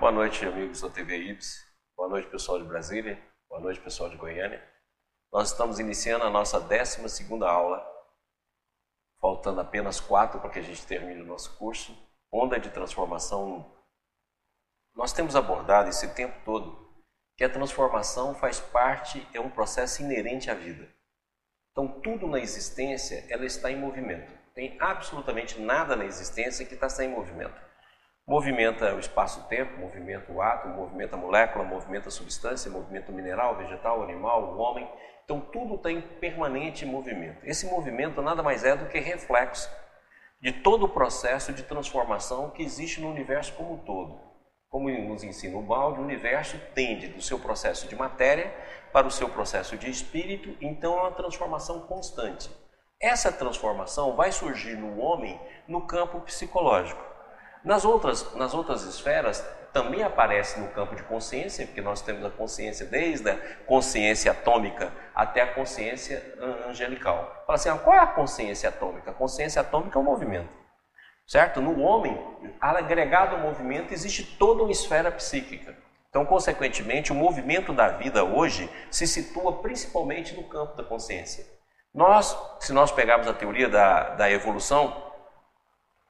Boa noite, amigos da TV IPS. Boa noite, pessoal de Brasília. Boa noite, pessoal de Goiânia. Nós estamos iniciando a nossa 12 aula, faltando apenas quatro para que a gente termine o nosso curso. Onda de transformação. Nós temos abordado esse tempo todo que a transformação faz parte, é um processo inerente à vida. Então, tudo na existência, ela está em movimento. Tem absolutamente nada na existência que está sem movimento. Movimenta o espaço-tempo, movimenta o átomo, movimenta a molécula, movimenta a substância, movimenta o mineral, vegetal, animal, o homem. Então tudo está em permanente movimento. Esse movimento nada mais é do que reflexo de todo o processo de transformação que existe no universo como um todo. Como nos ensina o balde, o universo tende do seu processo de matéria para o seu processo de espírito, então é uma transformação constante. Essa transformação vai surgir no homem no campo psicológico. Nas outras, nas outras esferas, também aparece no campo de consciência, porque nós temos a consciência desde a consciência atômica até a consciência angelical. Fala assim, ah, qual é a consciência atômica? A consciência atômica é o movimento, certo? No homem, agregado ao movimento, existe toda uma esfera psíquica. Então, consequentemente, o movimento da vida hoje se situa principalmente no campo da consciência. Nós, se nós pegarmos a teoria da, da evolução,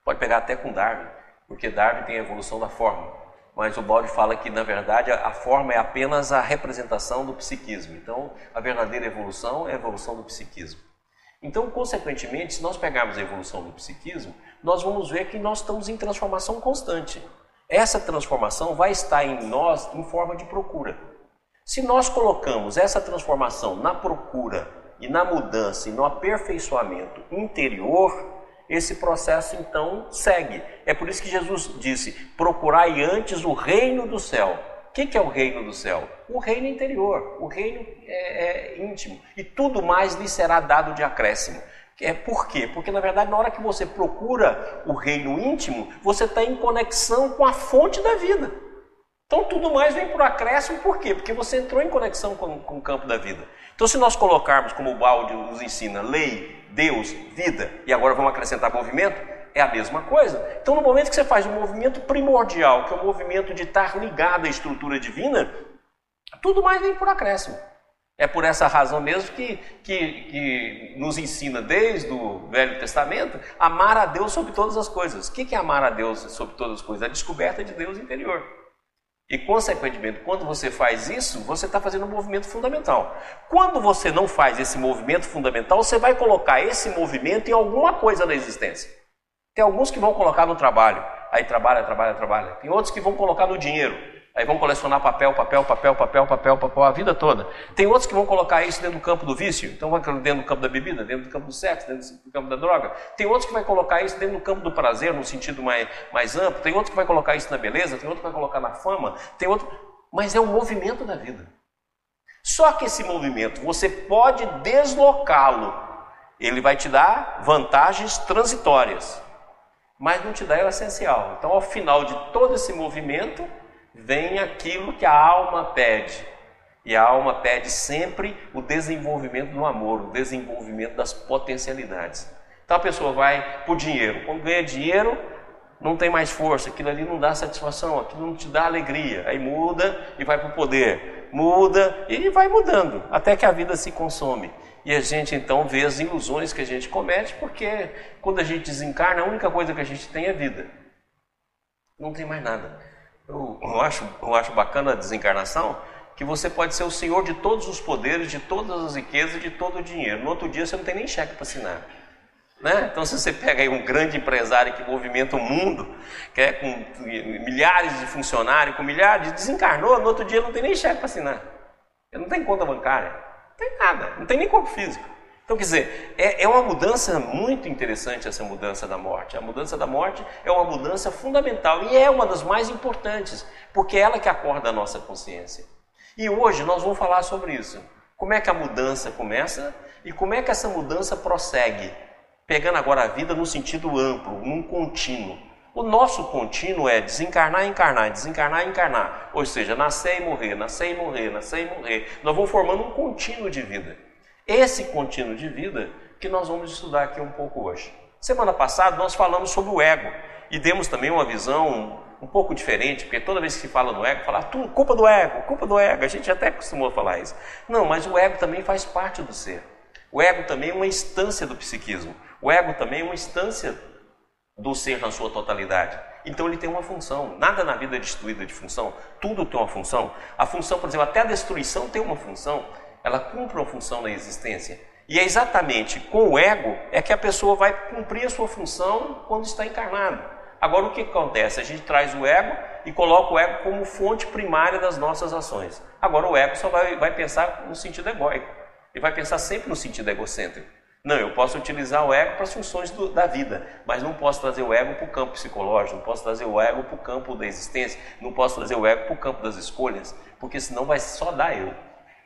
pode pegar até com Darwin, porque Darwin tem a evolução da forma. Mas o Bode fala que, na verdade, a forma é apenas a representação do psiquismo. Então, a verdadeira evolução é a evolução do psiquismo. Então, consequentemente, se nós pegarmos a evolução do psiquismo, nós vamos ver que nós estamos em transformação constante. Essa transformação vai estar em nós em forma de procura. Se nós colocamos essa transformação na procura e na mudança e no aperfeiçoamento interior, esse processo então segue. É por isso que Jesus disse: procurai antes o reino do céu. O que, é o reino do céu? O reino interior, o reino é, é íntimo. E tudo mais lhe será dado de acréscimo. É por quê? Porque na verdade, na hora que você procura o reino íntimo, você está em conexão com a fonte da vida. Então tudo mais vem por acréscimo, por quê? Porque você entrou em conexão com, com o campo da vida. Então, se nós colocarmos como o balde nos ensina lei, Deus, vida, e agora vamos acrescentar movimento, é a mesma coisa. Então, no momento que você faz um movimento primordial, que é o movimento de estar ligado à estrutura divina, tudo mais vem por acréscimo. É por essa razão mesmo que, que, que, nos ensina desde o Velho Testamento amar a Deus sobre todas as coisas. O que é amar a Deus sobre todas as coisas? A descoberta de Deus interior. E, consequentemente, quando você faz isso, você está fazendo um movimento fundamental. Quando você não faz esse movimento fundamental, você vai colocar esse movimento em alguma coisa na existência. Tem alguns que vão colocar no trabalho, aí trabalha, trabalha, trabalha. Tem outros que vão colocar no dinheiro. Aí vão colecionar papel, papel, papel, papel, papel, papel a vida toda. Tem outros que vão colocar isso dentro do campo do vício, então vai dentro do campo da bebida, dentro do campo do sexo, dentro do campo da droga. Tem outros que vai colocar isso dentro do campo do prazer, no sentido mais, mais amplo. Tem outros que vai colocar isso na beleza, tem outro que vai colocar na fama, tem outro. Mas é o movimento da vida. Só que esse movimento você pode deslocá-lo. Ele vai te dar vantagens transitórias, mas não te dá o essencial. Então, ao final de todo esse movimento, vem aquilo que a alma pede. E a alma pede sempre o desenvolvimento do amor, o desenvolvimento das potencialidades. Então a pessoa vai por dinheiro. Quando ganha dinheiro, não tem mais força, aquilo ali não dá satisfação, aquilo não te dá alegria. Aí muda e vai para o poder. Muda e vai mudando, até que a vida se consome. E a gente então vê as ilusões que a gente comete, porque quando a gente desencarna, a única coisa que a gente tem é vida. Não tem mais nada. Eu, eu, acho, eu acho bacana a desencarnação, que você pode ser o senhor de todos os poderes, de todas as riquezas, de todo o dinheiro. No outro dia você não tem nem cheque para assinar. Né? Então, se você pega aí um grande empresário que movimenta o mundo, que é com milhares de funcionários, com milhares, desencarnou, no outro dia não tem nem cheque para assinar. Ele não tem conta bancária, não tem nada, não tem nem corpo físico. Então, quer dizer, é, é, uma mudança muito interessante essa mudança da morte. A mudança da morte é uma mudança fundamental e é uma das mais importantes, porque é ela que acorda a nossa consciência. E hoje nós vamos falar sobre isso. Como é que a mudança começa e como é que essa mudança prossegue, pegando agora a vida no sentido amplo, num contínuo. O nosso contínuo é desencarnar encarnar, desencarnar encarnar. Ou seja, nascer e morrer, nascer e morrer, nascer e morrer. Nós vamos formando um contínuo de vida. Esse contínuo de vida que nós vamos estudar aqui um pouco hoje. Semana passada nós falamos sobre o ego e demos também uma visão um pouco diferente, porque toda vez que se fala no ego, fala, tudo culpa do ego, culpa do ego, a gente até costumou falar isso. Não, mas o ego também faz parte do ser. O ego também é uma instância do psiquismo. O ego também é uma instância do ser na sua totalidade. Então ele tem uma função. Nada na vida é destruído de função. Tudo tem uma função. A função, por exemplo, até a destruição tem uma função. Ela cumpre uma função na existência. E é exatamente com o ego é que a pessoa vai cumprir a sua função quando está encarnado. Agora o que acontece? A gente traz o ego e coloca o ego como fonte primária das nossas ações. Agora o ego só vai, vai pensar no sentido egóico. Ele vai pensar sempre no sentido egocêntrico. Não, eu posso utilizar o ego para as funções do, da vida, mas não posso trazer o ego para o campo psicológico, não posso trazer o ego para o campo da existência, não posso trazer o ego para o campo das escolhas, porque senão vai só dar eu.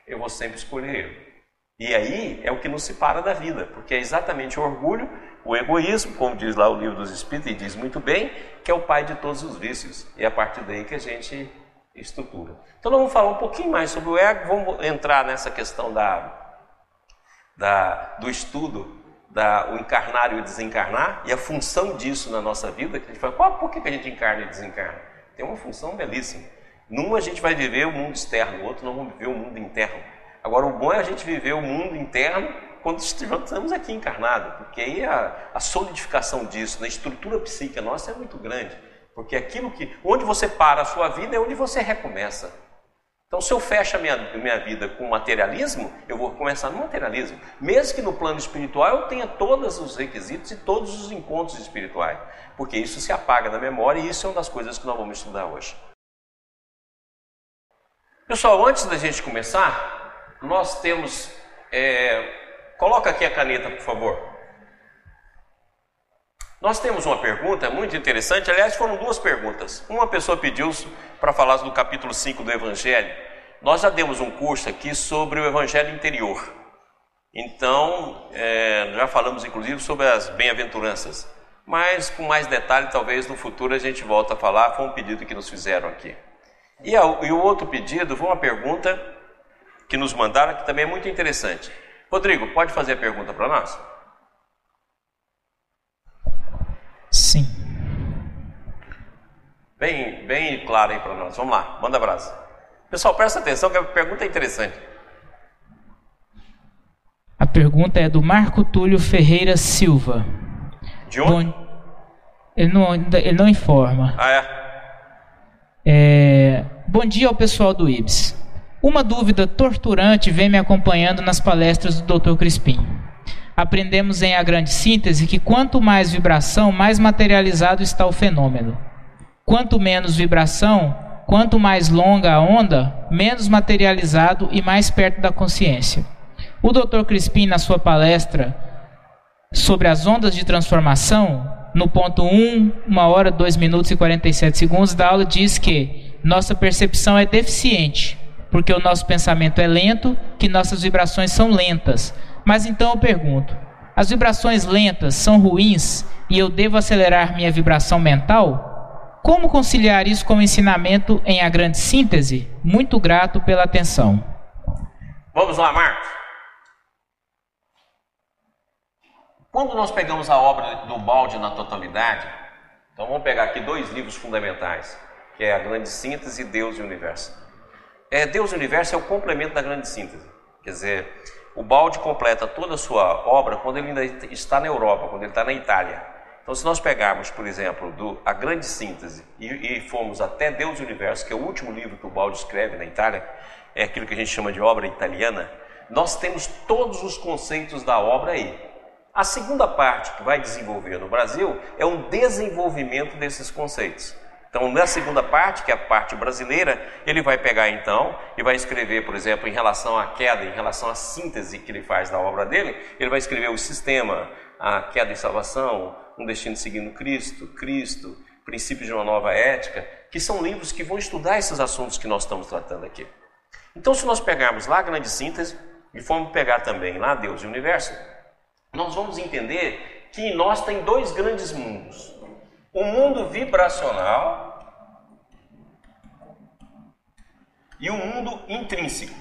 Eu vou sempre escolher eu. E aí é o que nos separa da vida, porque é exatamente o orgulho, o egoísmo, como diz lá o livro dos Espíritos, e diz muito bem, que é o pai de todos os vícios. E é a partir daí que a gente estrutura. Então nós vamos falar um pouquinho mais sobre o ego, vamos entrar nessa questão da, da, do estudo da, o encarnar e o desencarnar, e a função disso na nossa vida, que a gente fala, qual, por que a gente encarna e desencarna? Tem uma função belíssima. Numa a gente vai viver o mundo externo, no outro nós vamos viver o mundo interno. Agora, o bom é a gente viver o mundo interno quando estamos aqui encarnados, porque aí a, a solidificação disso na estrutura psíquica nossa é muito grande. Porque aquilo que, onde você para a sua vida é onde você recomeça. Então, se eu fecho a minha, minha vida com materialismo, eu vou começar no materialismo. Mesmo que no plano espiritual eu tenha todos os requisitos e todos os encontros espirituais. Porque isso se apaga na memória e isso é uma das coisas que nós vamos estudar hoje. Pessoal, antes da gente começar, nós temos. É, coloca aqui a caneta, por favor. Nós temos uma pergunta muito interessante, aliás, foram duas perguntas. Uma pessoa pediu para falar do capítulo 5 do Evangelho. Nós já demos um curso aqui sobre o Evangelho interior. Então, é, já falamos inclusive sobre as bem-aventuranças. Mas com mais detalhe, talvez no futuro a gente volta a falar. Foi um pedido que nos fizeram aqui. E, a, e o outro pedido foi uma pergunta que nos mandaram, que também é muito interessante. Rodrigo, pode fazer a pergunta para nós? Sim. Bem, bem claro aí para nós. Vamos lá, manda abraço. Pessoal, presta atenção que a pergunta é interessante. A pergunta é do Marco Túlio Ferreira Silva. De onde? Ele, não, ele não informa. Ah, é? é? Bom dia ao pessoal do IBS. Uma dúvida torturante vem me acompanhando nas palestras do Dr. Crispim. Aprendemos em A Grande Síntese que quanto mais vibração, mais materializado está o fenômeno. Quanto menos vibração, quanto mais longa a onda, menos materializado e mais perto da consciência. O Dr. Crispim, na sua palestra sobre as ondas de transformação, no ponto 1, 1 hora, 2 minutos e 47 segundos da aula, diz que nossa percepção é deficiente porque o nosso pensamento é lento, que nossas vibrações são lentas. Mas então eu pergunto: as vibrações lentas são ruins e eu devo acelerar minha vibração mental? Como conciliar isso com o ensinamento em A Grande Síntese? Muito grato pela atenção. Vamos lá, Marcos. Quando nós pegamos a obra do balde na totalidade, então vamos pegar aqui dois livros fundamentais, que é A Grande Síntese Deus e Universo. É, Deus e Universo é o complemento da grande síntese. Quer dizer, o balde completa toda a sua obra quando ele ainda está na Europa, quando ele está na Itália. Então, se nós pegarmos, por exemplo, do, a grande síntese e, e formos até Deus e Universo, que é o último livro que o balde escreve na Itália, é aquilo que a gente chama de obra italiana, nós temos todos os conceitos da obra aí. A segunda parte que vai desenvolver no Brasil é um desenvolvimento desses conceitos. Então, na segunda parte, que é a parte brasileira, ele vai pegar então e vai escrever, por exemplo, em relação à queda, em relação à síntese que ele faz da obra dele, ele vai escrever o sistema, a queda e salvação, um destino seguindo Cristo, Cristo, princípios de uma nova ética, que são livros que vão estudar esses assuntos que nós estamos tratando aqui. Então, se nós pegarmos lá a grande síntese e formos pegar também lá Deus e o universo, nós vamos entender que em nós tem dois grandes mundos o mundo vibracional e o mundo intrínseco.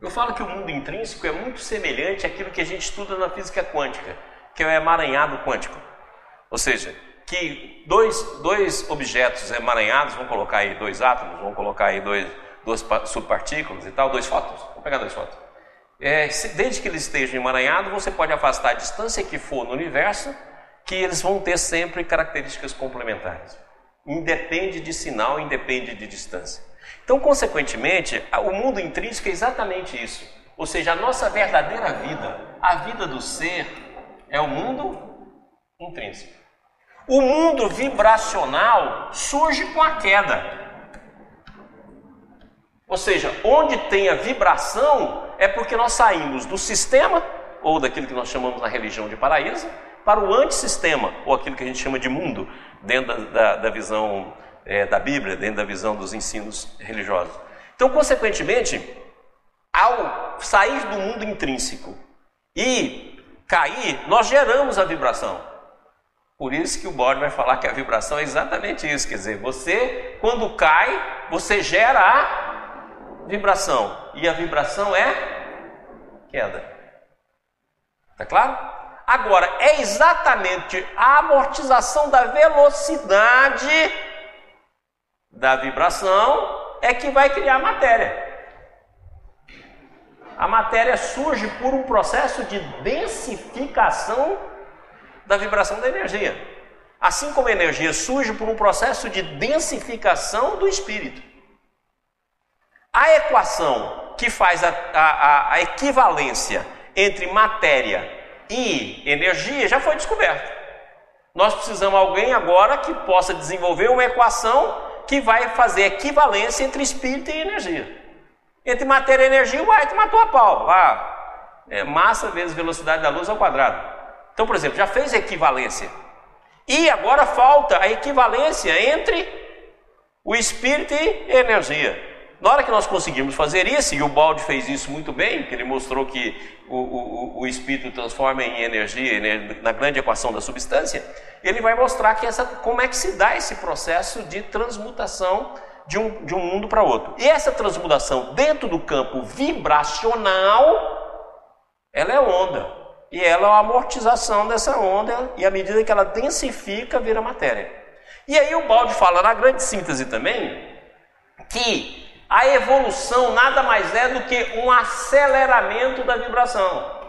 Eu falo que o mundo intrínseco é muito semelhante àquilo que a gente estuda na física quântica, que é o emaranhado quântico. Ou seja, que dois, dois objetos emaranhados, vamos colocar aí dois átomos, vamos colocar aí dois, duas subpartículas e tal, dois fótons, vamos pegar dois fótons. É, desde que eles estejam emaranhados, você pode afastar a distância que for no universo, que eles vão ter sempre características complementares. Independe de sinal, independe de distância. Então, consequentemente, o mundo intrínseco é exatamente isso. Ou seja, a nossa verdadeira vida, a vida do ser, é o mundo intrínseco. O mundo vibracional surge com a queda. Ou seja, onde tem a vibração é porque nós saímos do sistema, ou daquilo que nós chamamos na religião de paraíso, para o antissistema, ou aquilo que a gente chama de mundo, dentro da, da, da visão é, da Bíblia, dentro da visão dos ensinos religiosos. Então, consequentemente, ao sair do mundo intrínseco e cair, nós geramos a vibração. Por isso que o bode vai falar que a vibração é exatamente isso, quer dizer, você quando cai, você gera a vibração e a vibração é queda. Tá claro? Agora, é exatamente a amortização da velocidade da vibração é que vai criar matéria. A matéria surge por um processo de densificação da vibração da energia. Assim como a energia surge por um processo de densificação do espírito. A equação que faz a, a, a equivalência entre matéria e energia já foi descoberta. Nós precisamos de alguém agora que possa desenvolver uma equação que vai fazer equivalência entre espírito e energia. Entre matéria e energia, o White matou a pau. Ah, é massa vezes velocidade da luz ao quadrado. Então, por exemplo, já fez equivalência. E agora falta a equivalência entre o espírito e energia. Na hora que nós conseguimos fazer isso, e o Balde fez isso muito bem, que ele mostrou que o, o, o espírito transforma em energia né, na grande equação da substância, ele vai mostrar que essa, como é que se dá esse processo de transmutação de um, de um mundo para outro. E essa transmutação dentro do campo vibracional, ela é onda. E ela é a amortização dessa onda, e à medida que ela densifica, vira matéria. E aí o Balde fala na grande síntese também que a evolução nada mais é do que um aceleramento da vibração.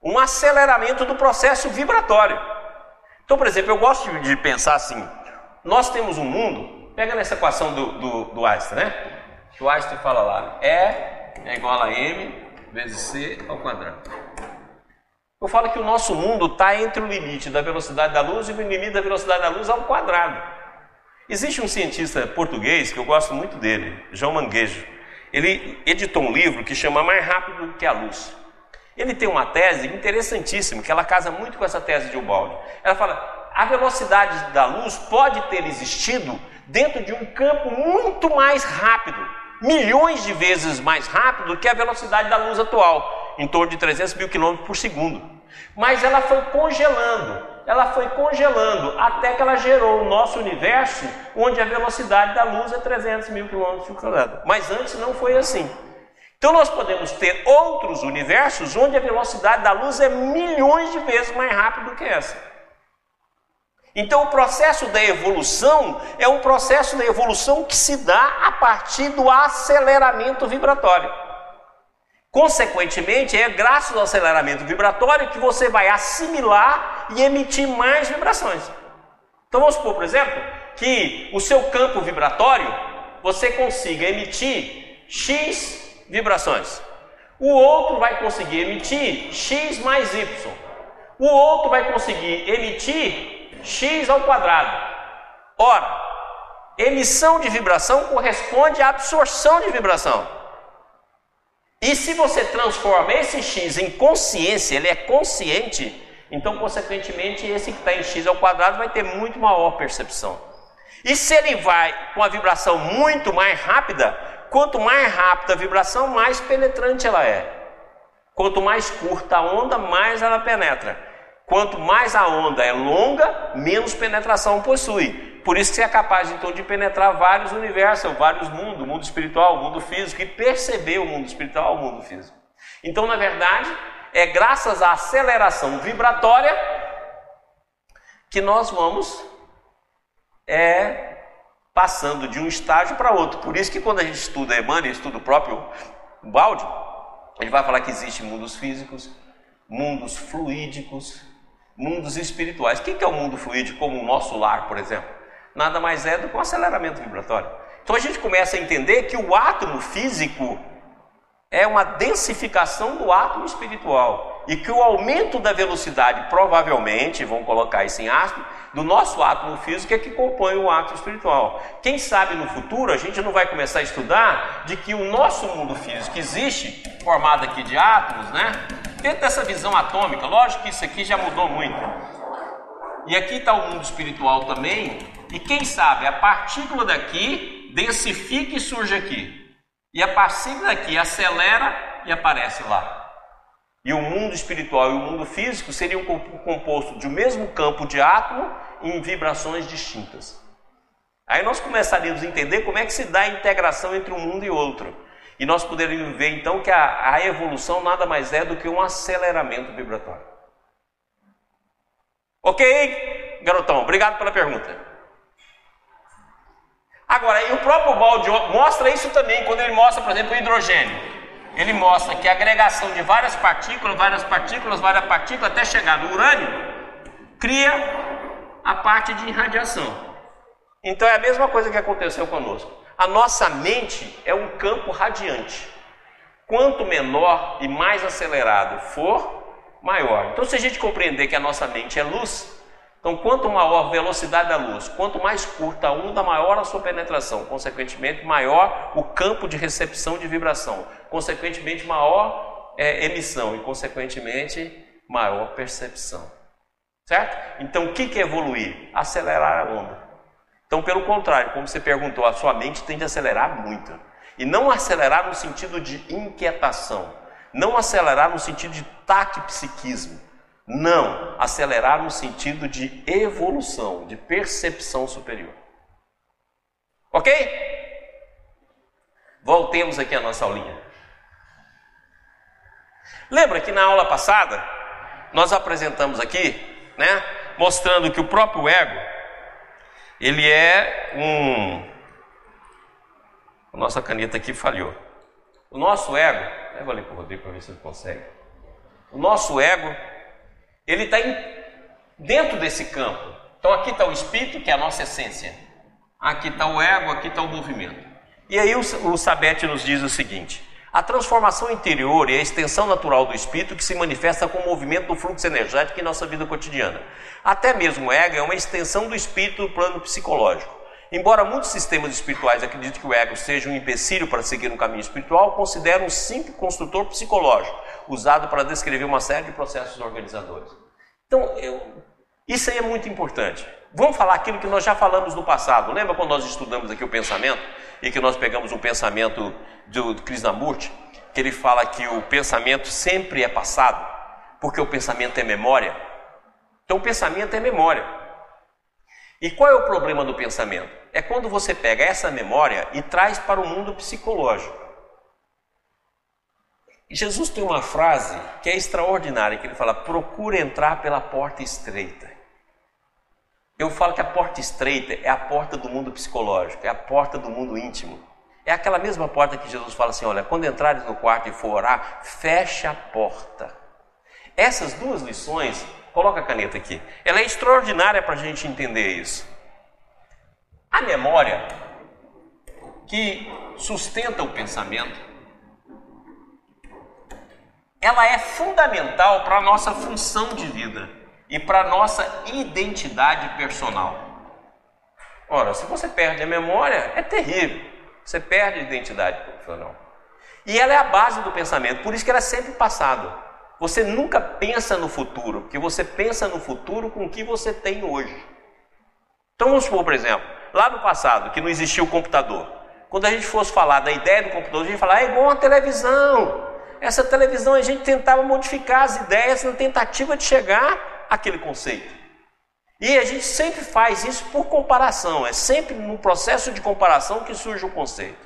Um aceleramento do processo vibratório. Então, por exemplo, eu gosto de pensar assim: nós temos um mundo, pega nessa equação do, do, do Einstein, né? Que o Einstein fala lá: E é igual a M vezes C ao quadrado. Eu falo que o nosso mundo está entre o limite da velocidade da luz e o limite da velocidade da luz ao quadrado. Existe um cientista português que eu gosto muito dele, João Manguejo. Ele editou um livro que chama Mais Rápido do que a Luz. Ele tem uma tese interessantíssima, que ela casa muito com essa tese de Ubaldi. Ela fala: a velocidade da luz pode ter existido dentro de um campo muito mais rápido, milhões de vezes mais rápido que a velocidade da luz atual, em torno de 300 mil quilômetros por segundo. Mas ela foi congelando, ela foi congelando até que ela gerou o nosso universo, onde a velocidade da luz é 300 mil quilômetros por segundo. Mas antes não foi assim. Então nós podemos ter outros universos onde a velocidade da luz é milhões de vezes mais rápido do que essa. Então o processo da evolução é um processo da evolução que se dá a partir do aceleramento vibratório. Consequentemente, é graças ao aceleramento vibratório que você vai assimilar e emitir mais vibrações. Então vamos supor, por exemplo, que o seu campo vibratório você consiga emitir X vibrações. O outro vai conseguir emitir X mais Y. O outro vai conseguir emitir X ao quadrado. Ora, emissão de vibração corresponde à absorção de vibração. E se você transforma esse x em consciência, ele é consciente, então, consequentemente, esse que está em x ao quadrado vai ter muito maior percepção. E se ele vai com a vibração muito mais rápida, quanto mais rápida a vibração, mais penetrante ela é. Quanto mais curta a onda, mais ela penetra. Quanto mais a onda é longa, menos penetração possui. Por isso que você é capaz então de penetrar vários universos, vários mundos, mundo espiritual, mundo físico, e perceber o mundo espiritual, o mundo físico. Então, na verdade, é graças à aceleração vibratória que nós vamos é, passando de um estágio para outro. Por isso que quando a gente estuda Emmanuel, estuda o próprio Balde, ele vai falar que existem mundos físicos, mundos fluídicos, mundos espirituais. O que é o mundo fluídico, como o nosso lar, por exemplo? Nada mais é do que um aceleramento vibratório. Então a gente começa a entender que o átomo físico é uma densificação do átomo espiritual e que o aumento da velocidade, provavelmente, vamos colocar isso em aspas, do nosso átomo físico é que compõe o átomo espiritual. Quem sabe no futuro a gente não vai começar a estudar de que o nosso mundo físico existe, formado aqui de átomos, né? Dentro dessa visão atômica, lógico que isso aqui já mudou muito. E aqui está o mundo espiritual também, e quem sabe a partícula daqui densifica e surge aqui. E a partícula daqui acelera e aparece lá. E o mundo espiritual e o mundo físico seriam compostos de um mesmo campo de átomo em vibrações distintas. Aí nós começaríamos a entender como é que se dá a integração entre um mundo e outro. E nós poderíamos ver então que a, a evolução nada mais é do que um aceleramento vibratório. Ok, garotão? Obrigado pela pergunta. Agora, e o próprio balde mostra isso também, quando ele mostra, por exemplo, o hidrogênio ele mostra que a agregação de várias partículas, várias partículas, várias partículas, até chegar no urânio, cria a parte de irradiação. Então é a mesma coisa que aconteceu conosco. A nossa mente é um campo radiante. Quanto menor e mais acelerado for, maior. Então, se a gente compreender que a nossa mente é luz, então, quanto maior a velocidade da luz, quanto mais curta a onda, maior a sua penetração. Consequentemente, maior o campo de recepção de vibração. Consequentemente, maior é, emissão e, consequentemente, maior percepção. Certo? Então, o que é evoluir? Acelerar a onda. Então, pelo contrário, como você perguntou, a sua mente tende a acelerar muito. E não acelerar no sentido de inquietação. Não acelerar no sentido de taquipsiquismo não, acelerar no sentido de evolução, de percepção superior. Ok? Voltemos aqui à nossa aulinha. Lembra que na aula passada nós apresentamos aqui, né, mostrando que o próprio ego ele é um a nossa caneta aqui falhou. O nosso ego, leva ali para o Rodrigo para ver se ele consegue. O nosso ego ele está dentro desse campo. Então aqui está o espírito, que é a nossa essência. Aqui está o ego, aqui está o movimento. E aí o, Sabete nos diz o seguinte: a transformação interior é a extensão natural do espírito que se manifesta com o movimento do fluxo energético em nossa vida cotidiana. Até mesmo o ego é uma extensão do espírito no plano psicológico. Embora muitos sistemas espirituais acreditem que o ego seja um empecilho para seguir um caminho espiritual, consideram um simples construtor psicológico, usado para descrever uma série de processos organizadores. Então, eu, isso aí é muito importante. Vamos falar aquilo que nós já falamos no passado. Lembra quando nós estudamos aqui o pensamento e que nós pegamos um pensamento do Krishnamurti, que ele fala que o pensamento sempre é passado, porque o pensamento é memória. Então, o pensamento é memória. E qual é o problema do pensamento? É quando você pega essa memória e traz para o mundo psicológico. Jesus tem uma frase que é extraordinária, que ele fala: procura entrar pela porta estreita. Eu falo que a porta estreita é a porta do mundo psicológico, é a porta do mundo íntimo. É aquela mesma porta que Jesus fala assim: olha, quando entrares no quarto e for orar, fecha a porta. Essas duas lições Coloca a caneta aqui. Ela é extraordinária para a gente entender isso. A memória que sustenta o pensamento, ela é fundamental para a nossa função de vida e para a nossa identidade personal. Ora, se você perde a memória, é terrível. Você perde a identidade profissional. E ela é a base do pensamento, por isso que ela é sempre passada. Você nunca pensa no futuro, porque você pensa no futuro com o que você tem hoje. Então vamos supor, por exemplo, lá no passado, que não existia o computador. Quando a gente fosse falar da ideia do computador, a gente ia falar, é igual uma televisão. Essa televisão a gente tentava modificar as ideias na tentativa de chegar àquele conceito. E a gente sempre faz isso por comparação, é sempre no processo de comparação que surge o conceito.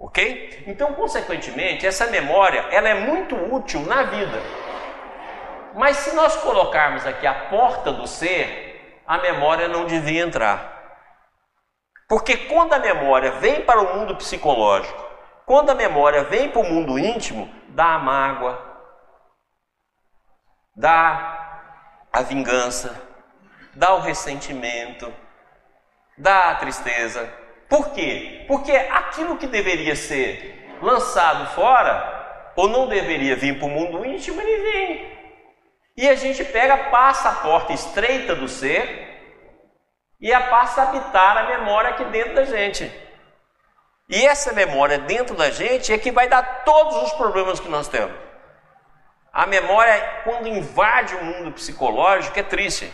Ok? Então, consequentemente, essa memória ela é muito útil na vida. Mas se nós colocarmos aqui a porta do ser, a memória não devia entrar. Porque quando a memória vem para o mundo psicológico, quando a memória vem para o mundo íntimo, dá a mágoa, dá a vingança, dá o ressentimento, dá a tristeza. Por quê? Porque aquilo que deveria ser lançado fora, ou não deveria vir para o mundo íntimo, ele vem. E a gente pega, passa a porta estreita do ser e a passa a habitar a memória aqui dentro da gente. E essa memória dentro da gente é que vai dar todos os problemas que nós temos. A memória, quando invade o mundo psicológico, é triste.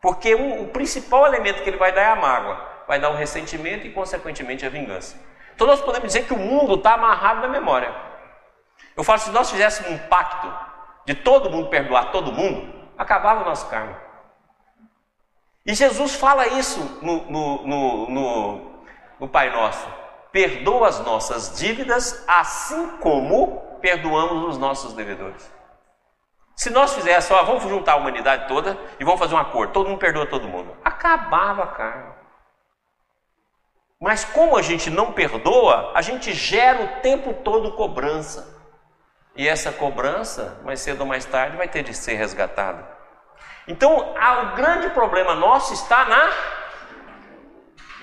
Porque o, o principal elemento que ele vai dar é a mágoa, vai dar o ressentimento e, consequentemente, a vingança. Então, nós podemos dizer que o mundo está amarrado na memória. Eu falo, se nós fizéssemos um pacto de todo mundo perdoar todo mundo, acabava o nosso karma. E Jesus fala isso no, no, no, no, no Pai Nosso. Perdoa as nossas dívidas, assim como perdoamos os nossos devedores. Se nós fizéssemos, ó, vamos juntar a humanidade toda e vamos fazer um acordo, todo mundo perdoa todo mundo. Acabava a karma. Mas como a gente não perdoa, a gente gera o tempo todo cobrança. E essa cobrança, mais cedo ou mais tarde, vai ter de ser resgatada. Então, o grande problema nosso está na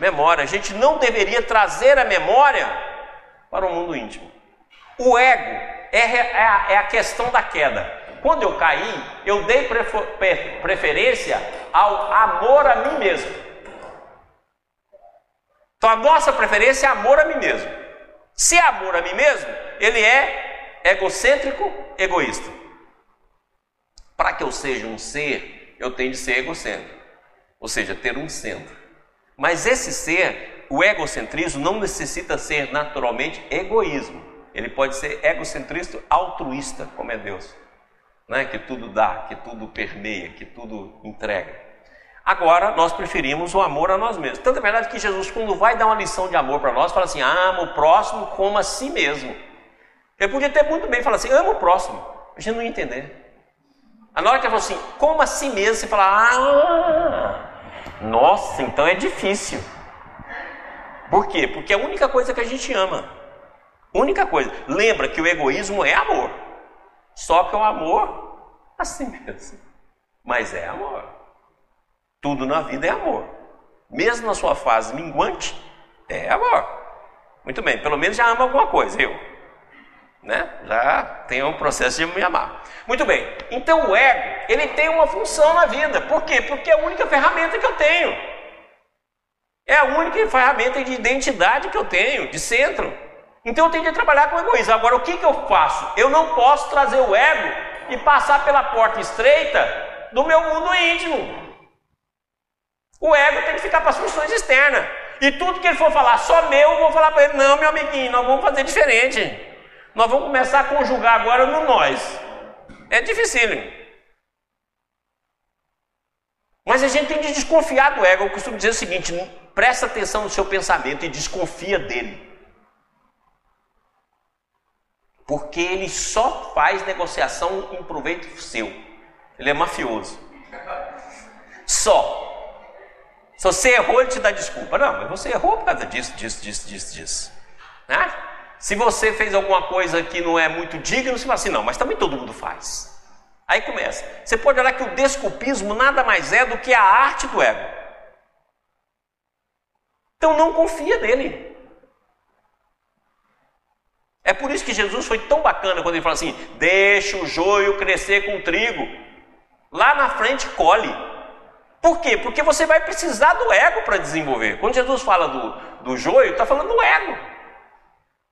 memória. A gente não deveria trazer a memória para o mundo íntimo. O ego é, é, é a questão da queda. Quando eu caí, eu dei preferência ao amor a mim mesmo. Então a nossa preferência é amor a mim mesmo. Se é amor a mim mesmo, ele é egocêntrico, egoísta. Para que eu seja um ser, eu tenho de ser egocêntrico, ou seja, ter um centro. Mas esse ser, o egocentrismo, não necessita ser naturalmente egoísmo. Ele pode ser egocentrista altruísta, como é Deus né? que tudo dá, que tudo permeia, que tudo entrega. Agora, nós preferimos o amor a nós mesmos. Tanto é verdade que Jesus, quando vai dar uma lição de amor para nós, fala assim: ama o próximo como a si mesmo. Ele podia ter muito bem falar assim: ama o próximo. A gente não ia entender. A hora que ele falou assim, como a si mesmo, você fala: ah, nossa, então é difícil. Por quê? Porque é a única coisa que a gente ama. Única coisa. Lembra que o egoísmo é amor. Só que é o amor assim mesmo. Mas é amor. Tudo na vida é amor. Mesmo na sua fase minguante, é amor. Muito bem, pelo menos já ama alguma coisa, eu. Né? Já tem um processo de me amar. Muito bem, então o ego, ele tem uma função na vida. Por quê? Porque é a única ferramenta que eu tenho. É a única ferramenta de identidade que eu tenho, de centro. Então eu tenho que trabalhar com o egoísmo. Agora, o que, que eu faço? Eu não posso trazer o ego e passar pela porta estreita do meu mundo íntimo. O ego tem que ficar para as funções externas. E tudo que ele for falar só meu, eu vou falar para ele: não, meu amiguinho, nós vamos fazer diferente. Nós vamos começar a conjugar agora no nós. É difícil. Mas a gente tem de desconfiar do ego. Eu costumo dizer o seguinte: presta atenção no seu pensamento e desconfia dele. porque ele só faz negociação em proveito seu. Ele é mafioso. Só. Se você errou, ele te dá desculpa. Não, mas você errou por causa disso, disso, disso, disso, disso. Né? Se você fez alguma coisa que não é muito digno, você fala assim, não, mas também todo mundo faz. Aí começa. Você pode olhar que o desculpismo nada mais é do que a arte do ego. Então não confia nele. É por isso que Jesus foi tão bacana quando ele fala assim: deixa o joio crescer com o trigo, lá na frente colhe. Por quê? Porque você vai precisar do ego para desenvolver. Quando Jesus fala do, do joio, está falando do ego.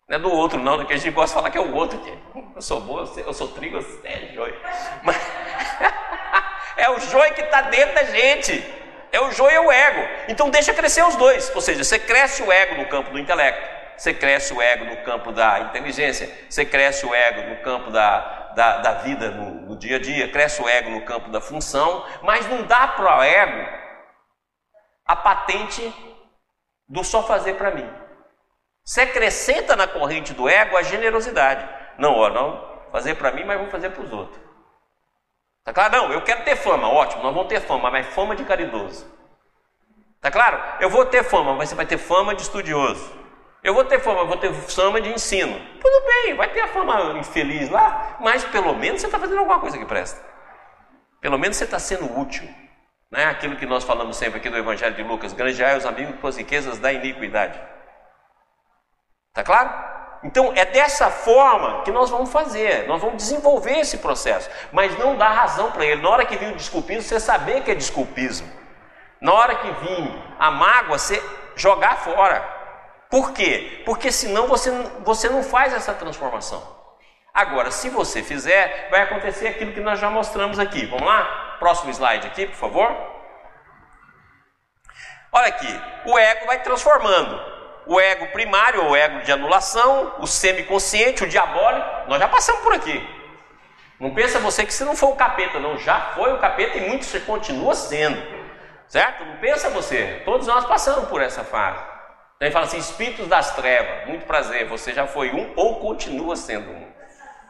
Não é do outro, não, que a gente gosta de falar que é o outro. Que eu sou bom, eu sou trigo, você é joio. Mas é o joio que está dentro da gente. É o joio e o ego. Então deixa crescer os dois. Ou seja, você cresce o ego no campo do intelecto você cresce o ego no campo da inteligência, você cresce o ego no campo da, da, da vida no, no, dia a dia, cresce o ego no campo da função, mas não dá para o ego a patente do só fazer para mim. Você acrescenta na corrente do ego a generosidade. Não, ó, não fazer para mim, mas vou fazer para os outros. Tá claro? Não, eu quero ter fama, ótimo, nós vamos ter fama, mas fama de caridoso. Tá claro? Eu vou ter fama, mas você vai ter fama de estudioso. Eu vou ter fama, vou ter fama de ensino. Tudo bem, vai ter a fama infeliz lá, mas pelo menos você está fazendo alguma coisa que presta. Pelo menos você está sendo útil. Né? Aquilo que nós falamos sempre aqui do Evangelho de Lucas: granjeai os amigos com as riquezas da iniquidade. Está claro? Então é dessa forma que nós vamos fazer, nós vamos desenvolver esse processo, mas não dá razão para ele. Na hora que vir o desculpismo, você saber que é desculpismo. Na hora que vir a mágoa, você jogar fora. Por quê? Porque senão você, você não faz essa transformação. Agora, se você fizer, vai acontecer aquilo que nós já mostramos aqui. Vamos lá? Próximo slide aqui, por favor. Olha aqui, o ego vai transformando. O ego primário, o ego de anulação, o semiconsciente, o diabólico, nós já passamos por aqui. Não pensa você que você não foi o capeta, não. Já foi o capeta e muito você continua sendo. Certo? Não pensa você. Todos nós passamos por essa fase. Então ele fala assim: espíritos das trevas, muito prazer, você já foi um ou continua sendo um.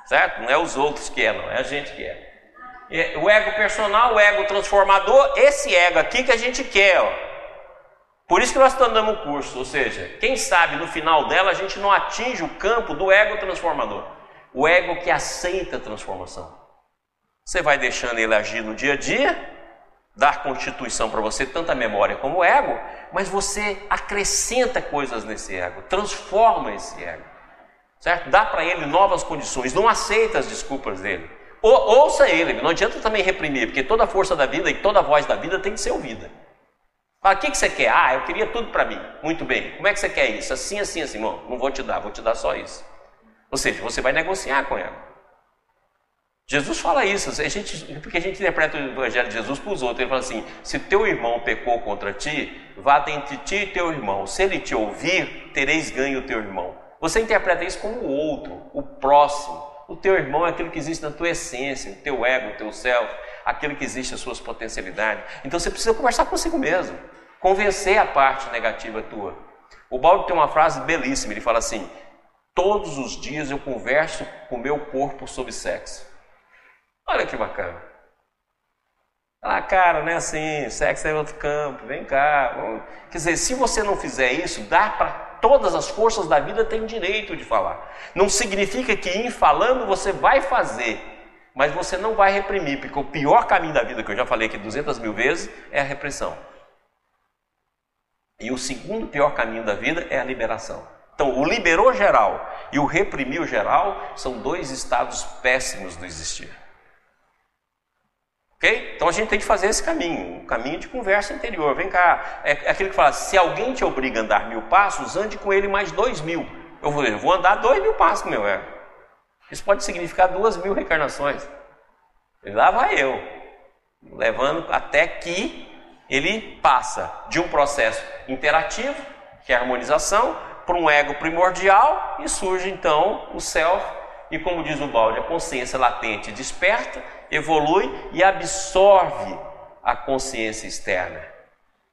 Certo? Não é os outros que é, não, é a gente que é. O ego personal, o ego transformador, esse ego aqui que a gente quer, ó. Por isso que nós estamos dando um curso, ou seja, quem sabe no final dela a gente não atinge o campo do ego transformador, o ego que aceita a transformação. Você vai deixando ele agir no dia a dia, dar constituição para você, tanto a memória como o ego, mas você acrescenta coisas nesse ego, transforma esse ego, certo? Dá para ele novas condições, não aceita as desculpas dele. Ou, ouça ele, não adianta também reprimir, porque toda a força da vida e toda a voz da vida tem que ser ouvida. Fala, o que, que você quer? Ah, eu queria tudo para mim. Muito bem. Como é que você quer isso? Assim, assim, assim. Irmão, não vou te dar, vou te dar só isso. Ou seja, você vai negociar com ela. Jesus fala isso, a gente, porque a gente interpreta o Evangelho de Jesus para os outros. Ele fala assim: se teu irmão pecou contra ti, vá entre ti e teu irmão. Se ele te ouvir, tereis ganho o teu irmão. Você interpreta isso como o outro, o próximo. O teu irmão é aquilo que existe na tua essência, o teu ego, o teu self, aquilo que existe nas suas potencialidades. Então você precisa conversar consigo mesmo, convencer a parte negativa tua. O Baldo tem uma frase belíssima, ele fala assim: Todos os dias eu converso com meu corpo sobre sexo. Olha que bacana. Ah, cara, não é assim, sexo é outro campo, vem cá. Vamos. Quer dizer, se você não fizer isso, dá para todas as forças da vida têm direito de falar. Não significa que em falando você vai fazer, mas você não vai reprimir, porque o pior caminho da vida, que eu já falei aqui 200 mil vezes, é a repressão. E o segundo pior caminho da vida é a liberação. Então, o liberou geral e o reprimiu geral são dois estados péssimos do existir. Ok? Então a gente tem que fazer esse caminho, um caminho de conversa interior. Vem cá, é, é aquele que fala: se alguém te obriga a andar mil passos, ande com ele mais dois mil. Eu vou, eu vou andar dois mil passos meu ego. Isso pode significar duas mil reencarnações. E lá vai eu, levando até que ele passa de um processo interativo, que é a harmonização, para um ego primordial e surge então o self. E como diz o balde, a consciência latente desperta evolui e absorve a consciência externa.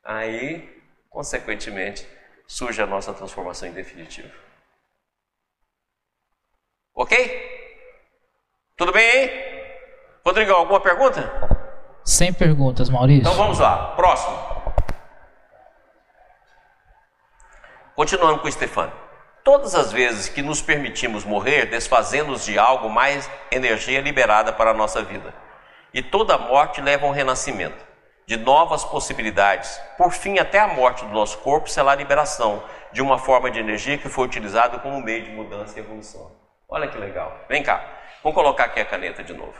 Aí, consequentemente, surge a nossa transformação em definitivo. Ok? Tudo bem aí? Rodrigo, alguma pergunta? Sem perguntas, Maurício. Então vamos lá. Próximo. Continuando com o Stefano. Todas as vezes que nos permitimos morrer, desfazendo-nos de algo, mais energia liberada para a nossa vida. E toda morte leva a um renascimento, de novas possibilidades. Por fim, até a morte do nosso corpo será a liberação de uma forma de energia que foi utilizada como meio de mudança e evolução. Olha que legal. Vem cá, vamos colocar aqui a caneta de novo.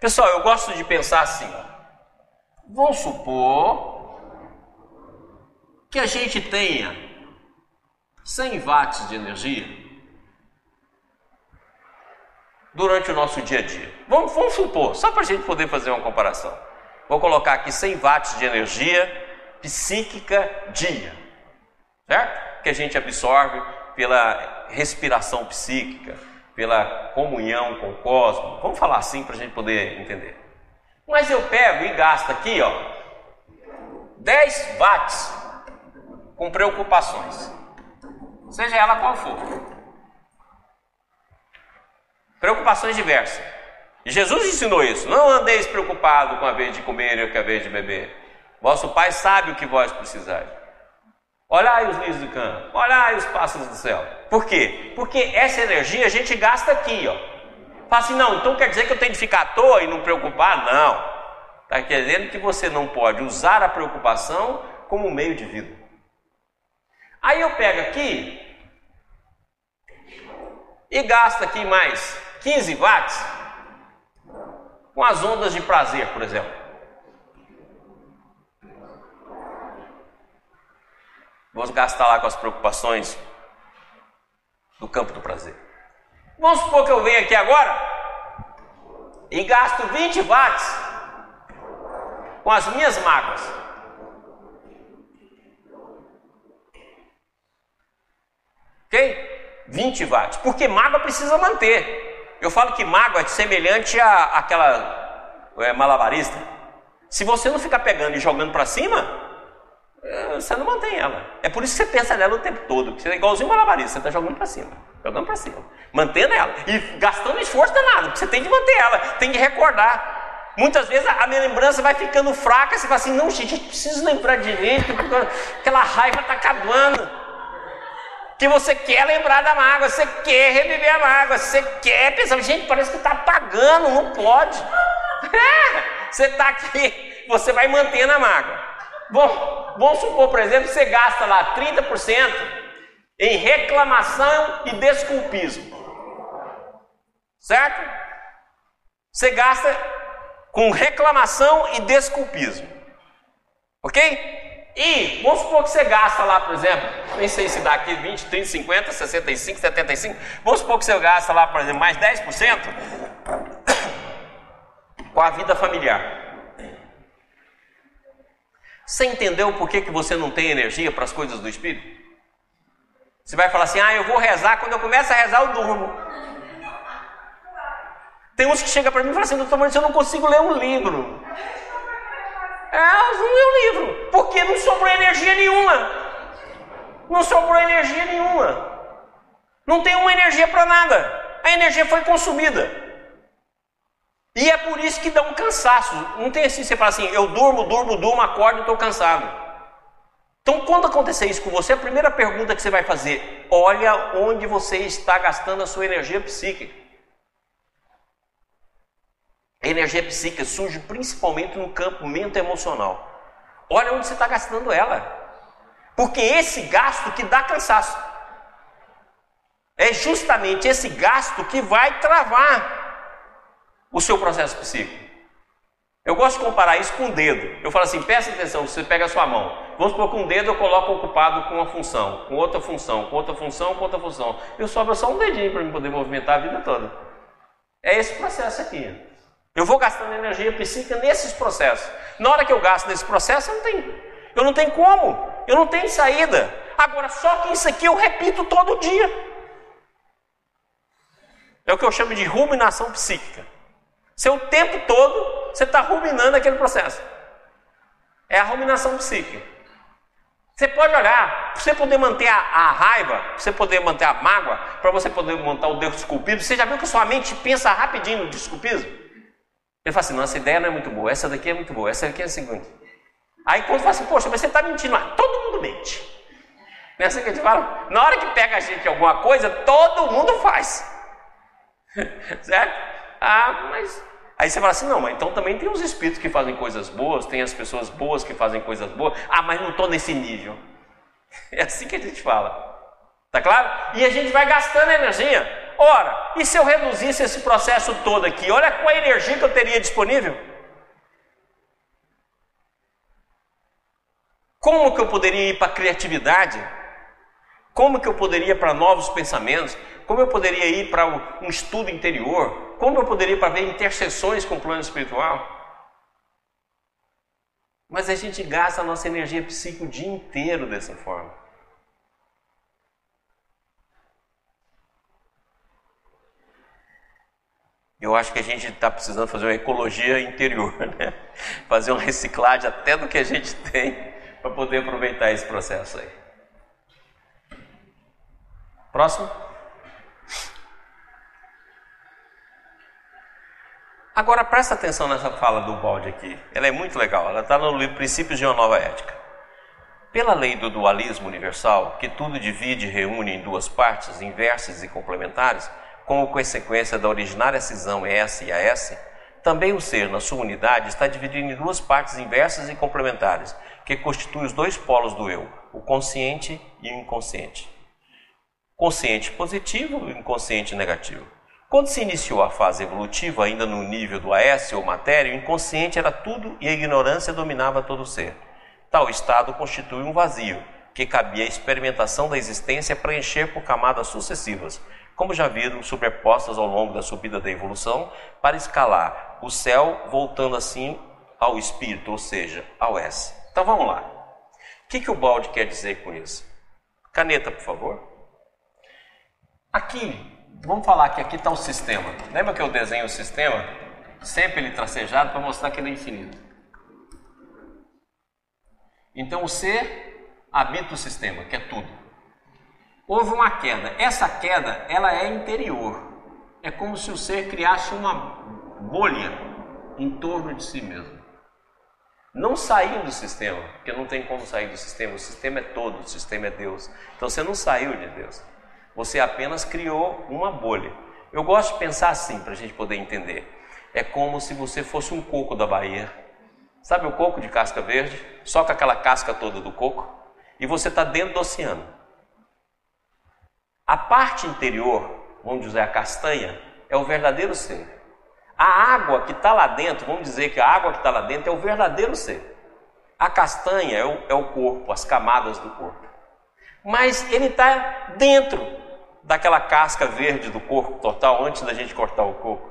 Pessoal, eu gosto de pensar assim. Vamos supor que a gente tenha 100 watts de energia durante o nosso dia a dia. Vamos, vamos supor, só para a gente poder fazer uma comparação. Vou colocar aqui 100 watts de energia psíquica dia, certo? Que a gente absorve pela respiração psíquica, pela comunhão com o cosmos. Vamos falar assim para a gente poder entender. Mas eu pego e gasto aqui, ó, 10 watts com preocupações seja ela qual for. Preocupações diversas. Jesus ensinou isso. Não andeis preocupado com a vez de comer e com a vez de beber. Vosso Pai sabe o que vós precisais. Olhai os lírios do campo, olhai os pássaros do céu. Por quê? Porque essa energia a gente gasta aqui, ó. Fala assim, não, então quer dizer que eu tenho que ficar à toa e não preocupar? Não. Está querendo que você não pode usar a preocupação como meio de vida. Aí eu pego aqui e gasto aqui mais 15 watts com as ondas de prazer, por exemplo. Vou gastar lá com as preocupações do campo do prazer. Vamos supor que eu venho aqui agora e gasto 20 watts com as minhas mágoas. Ok? 20 watts. Porque mágoa precisa manter. Eu falo que mágoa é semelhante à, àquela é, malabarista. Se você não ficar pegando e jogando para cima, você não mantém ela. É por isso que você pensa nela o tempo todo. Você é igualzinho uma malabarista, você está jogando para cima, jogando para cima, mantendo ela e gastando esforço danado, porque você tem que manter ela, tem que recordar. Muitas vezes a minha lembrança vai ficando fraca, você fala assim: não, gente, preciso lembrar direito, porque aquela raiva está acabando. Que você quer lembrar da mágoa, você quer reviver a mágoa, você quer pensar, gente, parece que está apagando, não pode. É, você está aqui, você vai mantendo a mágoa. Bom, vamos supor, por exemplo, você gasta lá 30% em reclamação e desculpismo. Certo? Você gasta com reclamação e desculpismo. Ok? E vamos supor que você gasta lá, por exemplo, nem sei se dá aqui 20, 30, 50, 65, 75. Vamos supor que você gasta lá, por exemplo, mais 10% com a vida familiar. Você entendeu por que, que você não tem energia para as coisas do Espírito? Você vai falar assim: ah, eu vou rezar, quando eu começo a rezar, eu durmo. Tem uns que chegam para mim e falam assim: doutor Maurício, eu não consigo ler um livro. É, não lê um livro, porque não sobrou energia nenhuma. Não sobrou energia nenhuma. Não tem uma energia para nada. A energia foi consumida. E é por isso que dá um cansaço. Não tem assim, você fala assim, eu durmo, durmo, durmo, acordo e estou cansado. Então, quando acontecer isso com você, a primeira pergunta que você vai fazer, olha onde você está gastando a sua energia psíquica. A energia psíquica surge principalmente no campo mente emocional. Olha onde você está gastando ela. Porque esse gasto que dá cansaço. É justamente esse gasto que vai travar o seu processo psíquico. Eu gosto de comparar isso com o dedo. Eu falo assim, presta atenção, você pega a sua mão. Vamos supor que um dedo eu coloco ocupado com uma função, com outra função, com outra função, com outra função. Eu sobra só um dedinho para me poder movimentar a vida toda. É esse processo aqui. Eu vou gastando energia psíquica nesses processos. Na hora que eu gasto nesse processo, eu não tenho, eu não tenho como, eu não tenho saída. Agora, só que isso aqui eu repito todo dia. É o que eu chamo de ruminação psíquica. Seu tempo todo você está ruminando aquele processo. É a ruminação psíquica. Você pode olhar, para você poder manter a, a raiva, para você poder manter a mágoa, para você poder montar o desculpismo, você já viu que sua mente pensa rapidinho no desculpismo? Ele fala assim, não, essa ideia não é muito boa, essa daqui é muito boa, essa daqui é a seguinte. Aí quando fala assim, poxa, mas você está mentindo, ah, todo mundo mente. Não é assim que a gente fala? Na hora que pega a gente alguma coisa, todo mundo faz. certo? Ah, mas Aí você fala assim: não, mas então também tem os espíritos que fazem coisas boas, tem as pessoas boas que fazem coisas boas. Ah, mas não estou nesse nível. É assim que a gente fala. Tá claro? E a gente vai gastando energia. Ora, e se eu reduzisse esse processo todo aqui? Olha qual a energia que eu teria disponível. Como que eu poderia ir para a criatividade? Como que eu poderia ir para novos pensamentos? Como eu poderia ir para um estudo interior? Como eu poderia para ver interseções com o plano espiritual? Mas a gente gasta a nossa energia psíquica o dia inteiro dessa forma. Eu acho que a gente está precisando fazer uma ecologia interior, né? fazer uma reciclagem até do que a gente tem para poder aproveitar esse processo aí. Próximo. Agora presta atenção nessa fala do balde aqui. Ela é muito legal. Ela está no livro Princípios de uma Nova Ética. Pela lei do dualismo universal, que tudo divide e reúne em duas partes, inversas e complementares, como consequência da originária cisão S e AS, também o ser, na sua unidade, está dividido em duas partes inversas e complementares, que constituem os dois polos do eu, o consciente e o inconsciente. Consciente positivo e inconsciente negativo. Quando se iniciou a fase evolutiva, ainda no nível do AS ou matéria, o inconsciente era tudo e a ignorância dominava todo o ser. Tal estado constitui um vazio, que cabia a experimentação da existência preencher por camadas sucessivas, como já viram superpostas ao longo da subida da evolução, para escalar o céu, voltando assim ao espírito, ou seja, ao S. Então vamos lá. O que, que o balde quer dizer com isso? Caneta, por favor. Aqui, vamos falar que aqui está o sistema. Lembra que eu desenho o sistema? Sempre ele tracejado para mostrar que ele é infinito. Então o ser habita o sistema, que é tudo houve uma queda. Essa queda, ela é interior. É como se o ser criasse uma bolha em torno de si mesmo. Não saiu do sistema, porque não tem como sair do sistema. O sistema é todo, o sistema é Deus. Então você não saiu de Deus. Você apenas criou uma bolha. Eu gosto de pensar assim, para a gente poder entender. É como se você fosse um coco da Bahia. Sabe o coco de casca verde? Só com aquela casca toda do coco. E você está dentro do oceano. A parte interior, vamos dizer a castanha, é o verdadeiro ser. A água que está lá dentro, vamos dizer que a água que está lá dentro é o verdadeiro ser. A castanha é o, é o corpo, as camadas do corpo. Mas ele está dentro daquela casca verde do corpo total, antes da gente cortar o coco.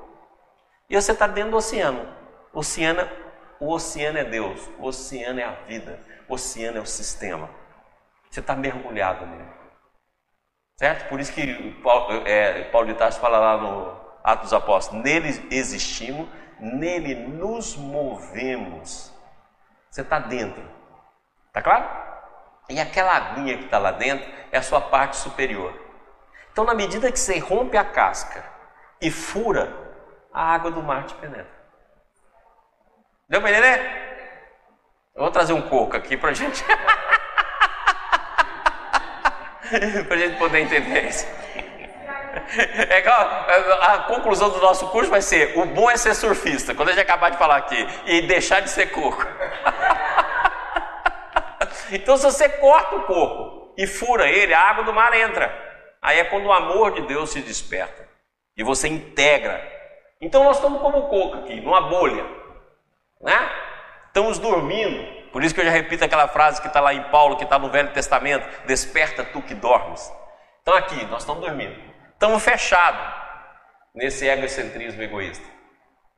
E você está dentro do oceano. O oceano, o oceano é Deus, o oceano é a vida, o oceano é o sistema. Você está mergulhado nele. Certo? Por isso que Paulo, é, Paulo de Tarso fala lá no Atos dos Apóstolos: nele existimos, nele nos movemos. Você está dentro. Está claro? E aquela aguinha que está lá dentro é a sua parte superior. Então, na medida que você rompe a casca e fura, a água do mar te penetra. Deu para entender? Eu vou trazer um coco aqui para gente. a gente poder entender isso. É a conclusão do nosso curso vai ser: o bom é ser surfista, quando a gente acabar de falar aqui, e deixar de ser coco. Então, se você corta o coco e fura ele, a água do mar entra. Aí é quando o amor de Deus se desperta e você integra. Então, nós estamos como coco aqui, numa bolha, né? Estamos dormindo, por isso que eu já repito aquela frase que está lá em Paulo, que está no Velho Testamento: Desperta tu que dormes. Então aqui, nós estamos dormindo. Estamos fechados nesse egocentrismo egoísta.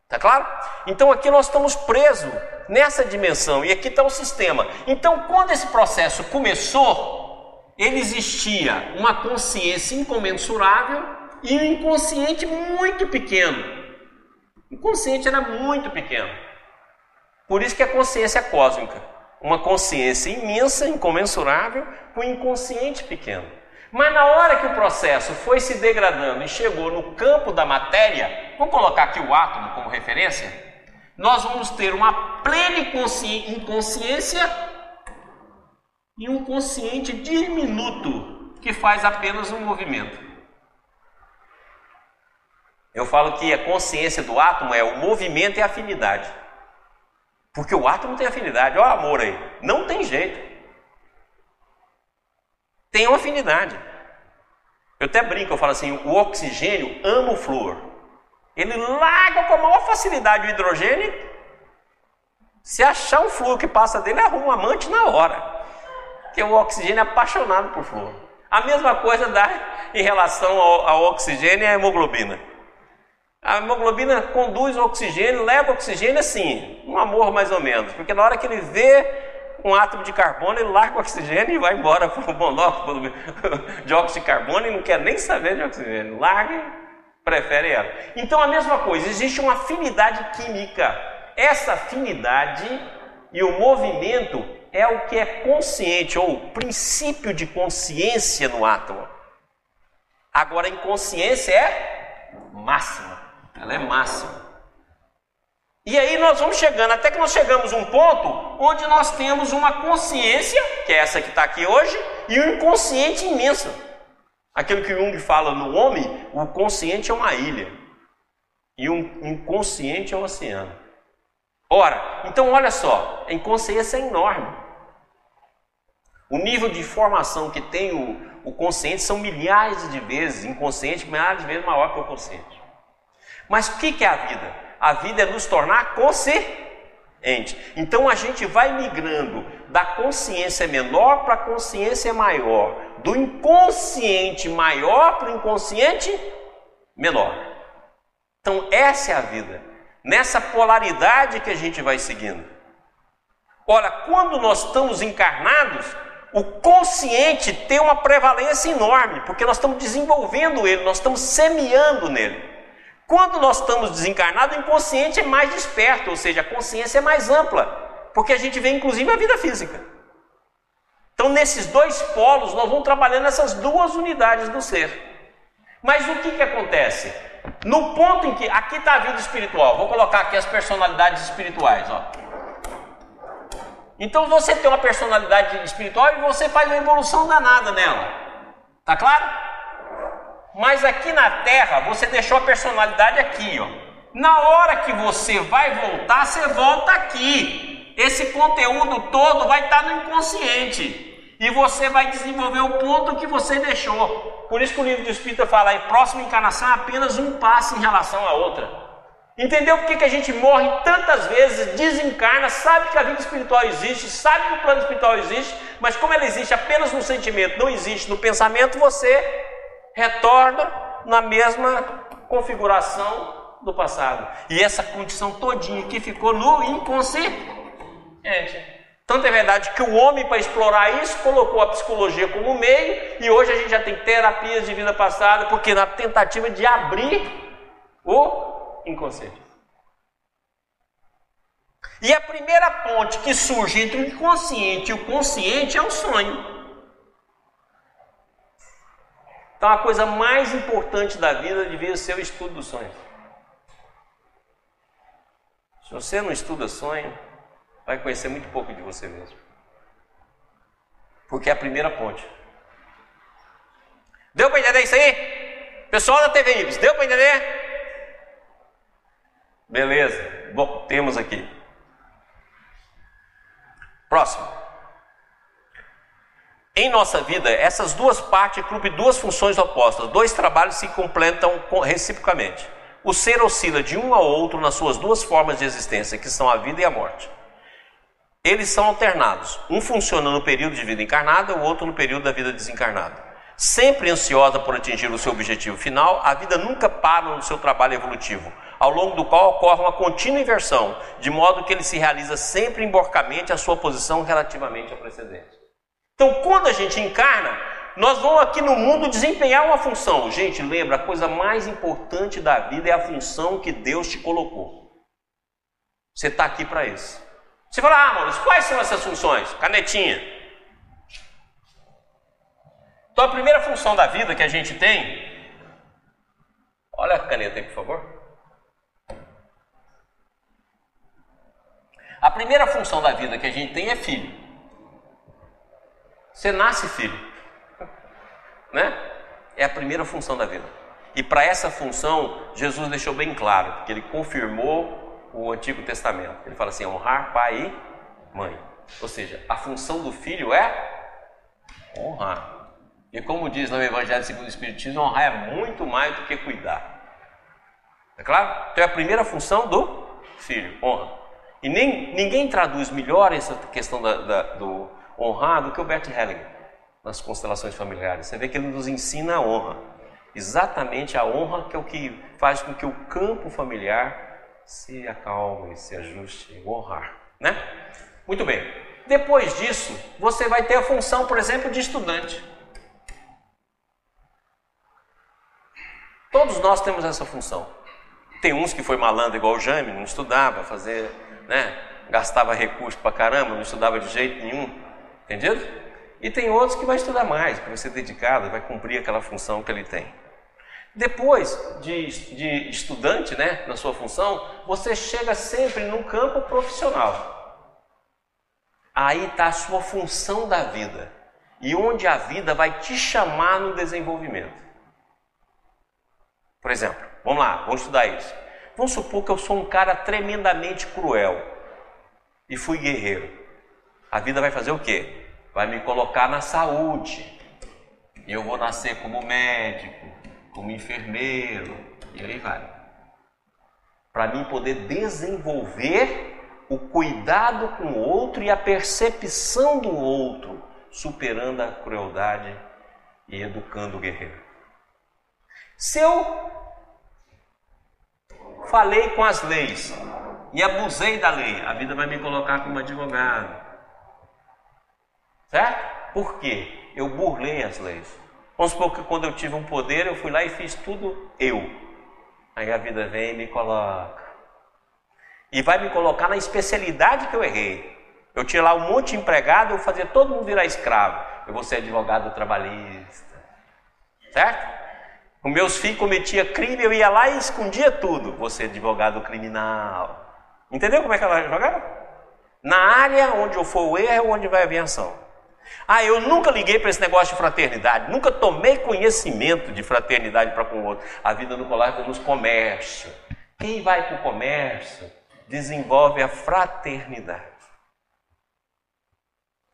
Tá claro? Então aqui nós estamos presos nessa dimensão e aqui está o sistema. Então quando esse processo começou, ele existia uma consciência incomensurável e um inconsciente muito pequeno. O inconsciente era muito pequeno. Por isso que a consciência é cósmica, uma consciência imensa, incomensurável, com um inconsciente pequeno. Mas na hora que o processo foi se degradando e chegou no campo da matéria, vamos colocar aqui o átomo como referência, nós vamos ter uma plena inconsciência e um consciente diminuto que faz apenas um movimento. Eu falo que a consciência do átomo é o movimento e a afinidade. Porque o átomo tem afinidade. Olha o amor aí. Não tem jeito. Tem uma afinidade. Eu até brinco, eu falo assim: o oxigênio ama o flúor. Ele larga com a maior facilidade o hidrogênio. Se achar um flúor que passa dele, arruma um amante na hora. Porque o oxigênio é apaixonado por flúor. A mesma coisa dá em relação ao, ao oxigênio e à hemoglobina. A hemoglobina conduz o oxigênio, leva o oxigênio assim, um amor mais ou menos, porque na hora que ele vê um átomo de carbono, ele larga o oxigênio e vai embora para o monóxido de óxido de carbono e não quer nem saber de oxigênio, larga prefere ela. Então a mesma coisa, existe uma afinidade química. Essa afinidade e o movimento é o que é consciente, ou princípio de consciência no átomo. Agora, a inconsciência é máxima. Ela é máxima. E aí nós vamos chegando, até que nós chegamos a um ponto onde nós temos uma consciência, que é essa que está aqui hoje, e um inconsciente imenso. Aquilo que Jung fala no homem, o consciente é uma ilha e um inconsciente é um oceano. Ora, então olha só, a inconsciência é enorme. O nível de informação que tem o, o consciente são milhares de vezes, inconsciente milhares de vezes maior que o consciente. Mas o que é a vida? A vida é nos tornar consciente. Então a gente vai migrando da consciência menor para a consciência maior, do inconsciente maior para o inconsciente menor. Então essa é a vida, nessa polaridade que a gente vai seguindo. Ora, quando nós estamos encarnados, o consciente tem uma prevalência enorme, porque nós estamos desenvolvendo ele, nós estamos semeando nele. Quando nós estamos desencarnados, o inconsciente é mais desperto, ou seja, a consciência é mais ampla porque a gente vê inclusive a vida física. Então, nesses dois polos, nós vamos trabalhando essas duas unidades do ser. Mas o que, que acontece? No ponto em que. Aqui está a vida espiritual, vou colocar aqui as personalidades espirituais. Ó. Então você tem uma personalidade espiritual e você faz uma evolução danada nela. Tá claro? Mas aqui na Terra você deixou a personalidade aqui, ó. Na hora que você vai voltar, você volta aqui esse conteúdo todo vai estar no inconsciente. E você vai desenvolver o ponto que você deixou. Por isso que o livro de Espírita fala, em próxima encarnação é apenas um passo em relação à outra. Entendeu por que, que a gente morre tantas vezes, desencarna, sabe que a vida espiritual existe, sabe que o plano espiritual existe, mas como ela existe apenas no sentimento, não existe no pensamento, você retorna na mesma configuração do passado. E essa condição todinha que ficou no inconsciente é. Tanto é verdade que o homem, para explorar isso, colocou a psicologia como meio, e hoje a gente já tem terapias de vida passada, porque na tentativa de abrir o inconsciente. E a primeira ponte que surge entre o inconsciente e o consciente é o sonho. Então a coisa mais importante da vida devia ser o estudo do sonho. Se você não estuda sonho, vai conhecer muito pouco de você mesmo. Porque é a primeira ponte. Deu para entender isso aí? Pessoal da TV Ibis, deu para entender? Beleza. Bom, temos aqui. Próximo. Em nossa vida, essas duas partes cumprem duas funções opostas. Dois trabalhos se completam reciprocamente. O ser oscila de um ao outro nas suas duas formas de existência, que são a vida e a morte eles são alternados. Um funciona no período de vida encarnada, o outro no período da vida desencarnada. Sempre ansiosa por atingir o seu objetivo final, a vida nunca para no seu trabalho evolutivo, ao longo do qual ocorre uma contínua inversão, de modo que ele se realiza sempre emborcamente a sua posição relativamente ao precedente. Então, quando a gente encarna, nós vamos aqui no mundo desempenhar uma função. Gente, lembra, a coisa mais importante da vida é a função que Deus te colocou. Você está aqui para isso. Você fala, ah, Maurício, quais são essas funções? Canetinha. Então a primeira função da vida que a gente tem. Olha a caneta aí, por favor. A primeira função da vida que a gente tem é filho. Você nasce filho. Né? É a primeira função da vida. E para essa função, Jesus deixou bem claro, porque ele confirmou o Antigo Testamento. Ele fala assim: honrar pai e mãe. Ou seja, a função do filho é honrar. E como diz no Evangelho segundo o Espiritismo, honrar é muito mais do que cuidar. É claro? Então é a primeira função do filho, honra. E nem, ninguém traduz melhor essa questão da, da, do honrar do que o Bert Hellinger nas constelações familiares. Você vê que ele nos ensina a honra. Exatamente a honra que é o que faz com que o campo familiar se acalme, se ajuste, honrar, né? Muito bem. Depois disso, você vai ter a função, por exemplo, de estudante. Todos nós temos essa função. Tem uns que foi malandro igual o Jaime, não estudava, fazer, né? Gastava recurso pra caramba, não estudava de jeito nenhum. Entendido? E tem outros que vai estudar mais, vai ser dedicado, vai cumprir aquela função que ele tem. Depois de, de estudante, né, na sua função, você chega sempre no campo profissional. Aí está a sua função da vida e onde a vida vai te chamar no desenvolvimento. Por exemplo, vamos lá, vamos estudar isso. Vamos supor que eu sou um cara tremendamente cruel e fui guerreiro. A vida vai fazer o quê? Vai me colocar na saúde. E eu vou nascer como médico, como enfermeiro, e aí vai. Para mim poder desenvolver o cuidado com o outro e a percepção do outro, superando a crueldade e educando o guerreiro. Se eu falei com as leis e abusei da lei, a vida vai me colocar como advogado. Certo? Por quê? Eu burlei as leis. Vamos supor que quando eu tive um poder, eu fui lá e fiz tudo eu. Aí a vida vem e me coloca e vai me colocar na especialidade que eu errei. Eu tinha lá um monte de empregado, eu fazia todo mundo virar escravo. Eu vou ser advogado trabalhista. Certo? Os meus filhos cometiam crime, eu ia lá e escondia tudo. Vou ser advogado criminal. Entendeu como é que ela jogava? Na área onde eu for o erro é onde vai a aviação. Ah, eu nunca liguei para esse negócio de fraternidade, nunca tomei conhecimento de fraternidade para com o outro. A vida no é nos comércio. Quem vai para o comércio desenvolve a fraternidade.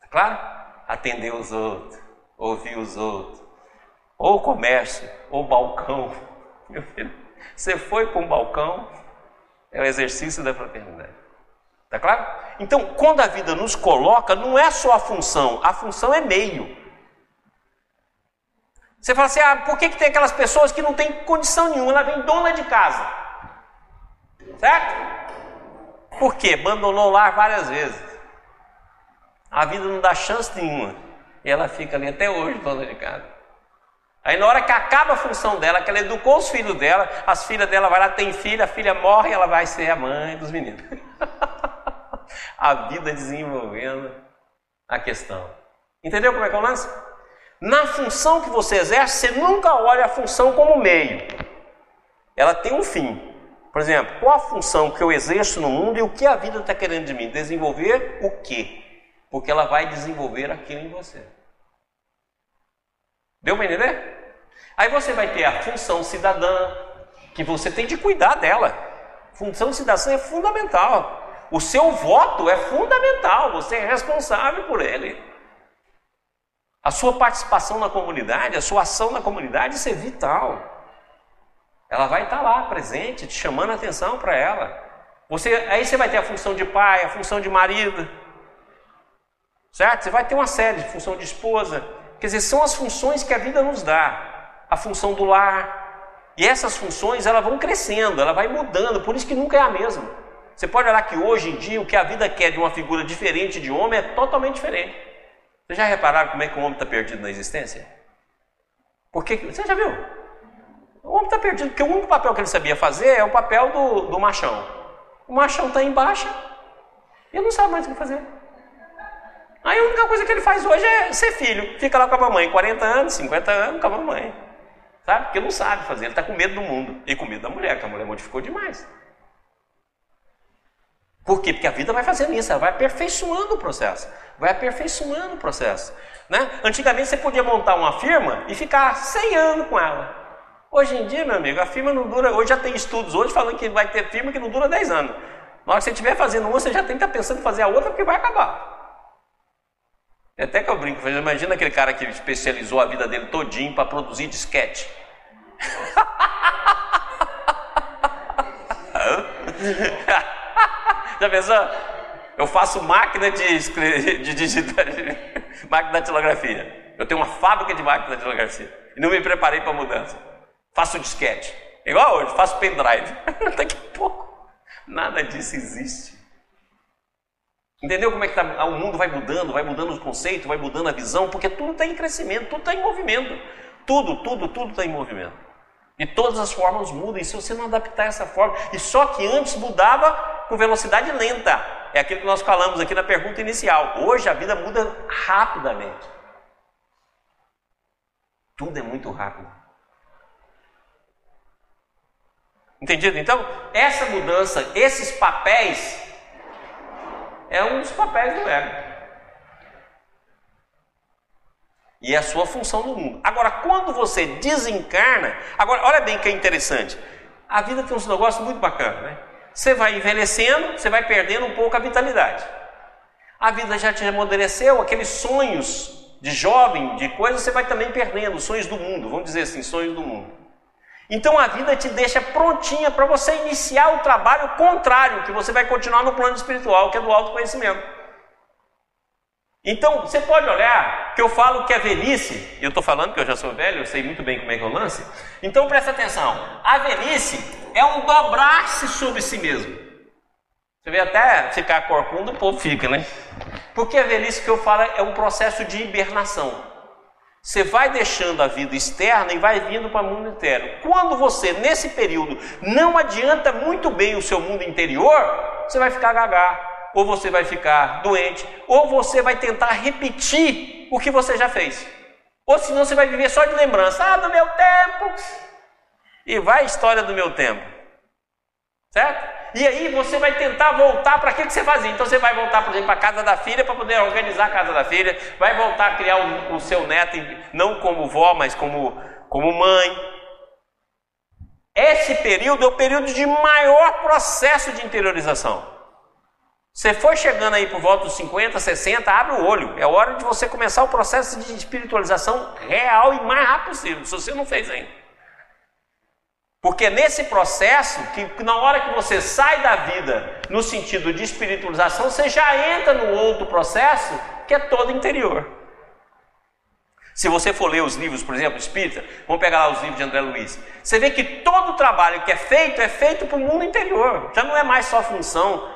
Tá claro? Atender os outros, ouvir os outros. Ou comércio, ou balcão. Meu filho, você foi para um balcão, é o exercício da fraternidade. Tá claro? Então, quando a vida nos coloca, não é só a função, a função é meio. Você fala assim: ah, por que, que tem aquelas pessoas que não têm condição nenhuma? Ela vem dona de casa. Certo? Por quê? Abandonou o lar várias vezes. A vida não dá chance nenhuma. E ela fica ali até hoje, dona de casa. Aí na hora que acaba a função dela, que ela educou os filhos dela, as filhas dela vai lá, tem filha, a filha morre ela vai ser a mãe dos meninos. a vida desenvolvendo a questão. Entendeu como é que é o lance? Na função que você exerce, você nunca olha a função como meio. Ela tem um fim. Por exemplo, qual a função que eu exerço no mundo e o que a vida está querendo de mim? Desenvolver o quê? Porque ela vai desenvolver aquilo em você. Deu para entender? Aí você vai ter a função cidadã, que você tem de cuidar dela. Função cidadã é fundamental. O seu voto é fundamental, você é responsável por ele. A sua participação na comunidade, a sua ação na comunidade, isso é vital. Ela vai estar lá presente, te chamando a atenção para ela. Você, aí você vai ter a função de pai, a função de marido. Certo? Você vai ter uma série de função de esposa. Quer dizer, são as funções que a vida nos dá. A função do lar. E essas funções, elas vão crescendo, ela vai mudando, por isso que nunca é a mesma. Você pode olhar que hoje em dia o que a vida quer de uma figura diferente de homem é totalmente diferente. Vocês já repararam como é que o homem está perdido na existência? Porque, você já viu? O homem está perdido, porque o único papel que ele sabia fazer é o papel do, do machão. O machão está embaixo e ele não sabe mais o que fazer. Aí a única coisa que ele faz hoje é ser filho. Fica lá com a mamãe, 40 anos, 50 anos com a mamãe. Sabe? Porque não sabe fazer, ele está com medo do mundo e com medo da mulher, que a mulher modificou demais. Por quê? Porque a vida vai fazendo isso, ela vai aperfeiçoando o processo. Vai aperfeiçoando o processo. Né? Antigamente você podia montar uma firma e ficar 100 anos com ela. Hoje em dia, meu amigo, a firma não dura. Hoje já tem estudos hoje falando que vai ter firma que não dura 10 anos. Na hora que você estiver fazendo uma, você já tem que estar pensando em fazer a outra porque vai acabar. É até que eu brinco, imagina aquele cara que especializou a vida dele todinho para produzir disquete. já pensou? Eu faço máquina de, de digital, máquina de datilografia. Eu tenho uma fábrica de máquina de datilografia. E não me preparei para a mudança. Faço disquete. Igual hoje, faço pendrive. Daqui a pouco, nada disso existe. Entendeu como é que tá? o mundo vai mudando, vai mudando os conceitos, vai mudando a visão, porque tudo está em crescimento, tudo está em movimento. Tudo, tudo, tudo está em movimento. E todas as formas mudam, e se você não adaptar essa forma, e só que antes mudava com velocidade lenta, é aquilo que nós falamos aqui na pergunta inicial. Hoje a vida muda rapidamente. Tudo é muito rápido. Entendido? Então, essa mudança, esses papéis, é um dos papéis do ego. E é a sua função no mundo. Agora, quando você desencarna, agora olha bem que é interessante. A vida tem um negócio muito bacana, né? Você vai envelhecendo, você vai perdendo um pouco a vitalidade. A vida já te amadureceu, aqueles sonhos de jovem, de coisas, você vai também perdendo, sonhos do mundo, vamos dizer assim, sonhos do mundo. Então a vida te deixa prontinha para você iniciar o trabalho contrário, que você vai continuar no plano espiritual, que é do autoconhecimento. Então, você pode olhar que eu falo que a velhice, e eu estou falando que eu já sou velho, eu sei muito bem como é que eu lance. Então, presta atenção: a velhice é um dobrar-se sobre si mesmo. Você vê até ficar corcunda, o povo fica, né? Porque a velhice que eu falo é um processo de hibernação. Você vai deixando a vida externa e vai vindo para o mundo interno. Quando você, nesse período, não adianta muito bem o seu mundo interior, você vai ficar gaga, ou você vai ficar doente, ou você vai tentar repetir o que você já fez. Ou senão você vai viver só de lembrança. Ah, do meu tempo! E vai a história do meu tempo. Certo? E aí você vai tentar voltar para aquilo que você fazia. Então você vai voltar, por exemplo, para a casa da filha para poder organizar a casa da filha, vai voltar a criar o, o seu neto, não como vó, mas como, como mãe. Esse período é o período de maior processo de interiorização. Você foi chegando aí por volta dos 50, 60, abre o olho. É hora de você começar o processo de espiritualização real e mais rápido possível, se você não fez ainda. Porque é nesse processo, que na hora que você sai da vida no sentido de espiritualização, você já entra no outro processo que é todo interior. Se você for ler os livros, por exemplo, espírita, vamos pegar lá os livros de André Luiz. Você vê que todo o trabalho que é feito é feito para o mundo interior. Já não é mais só função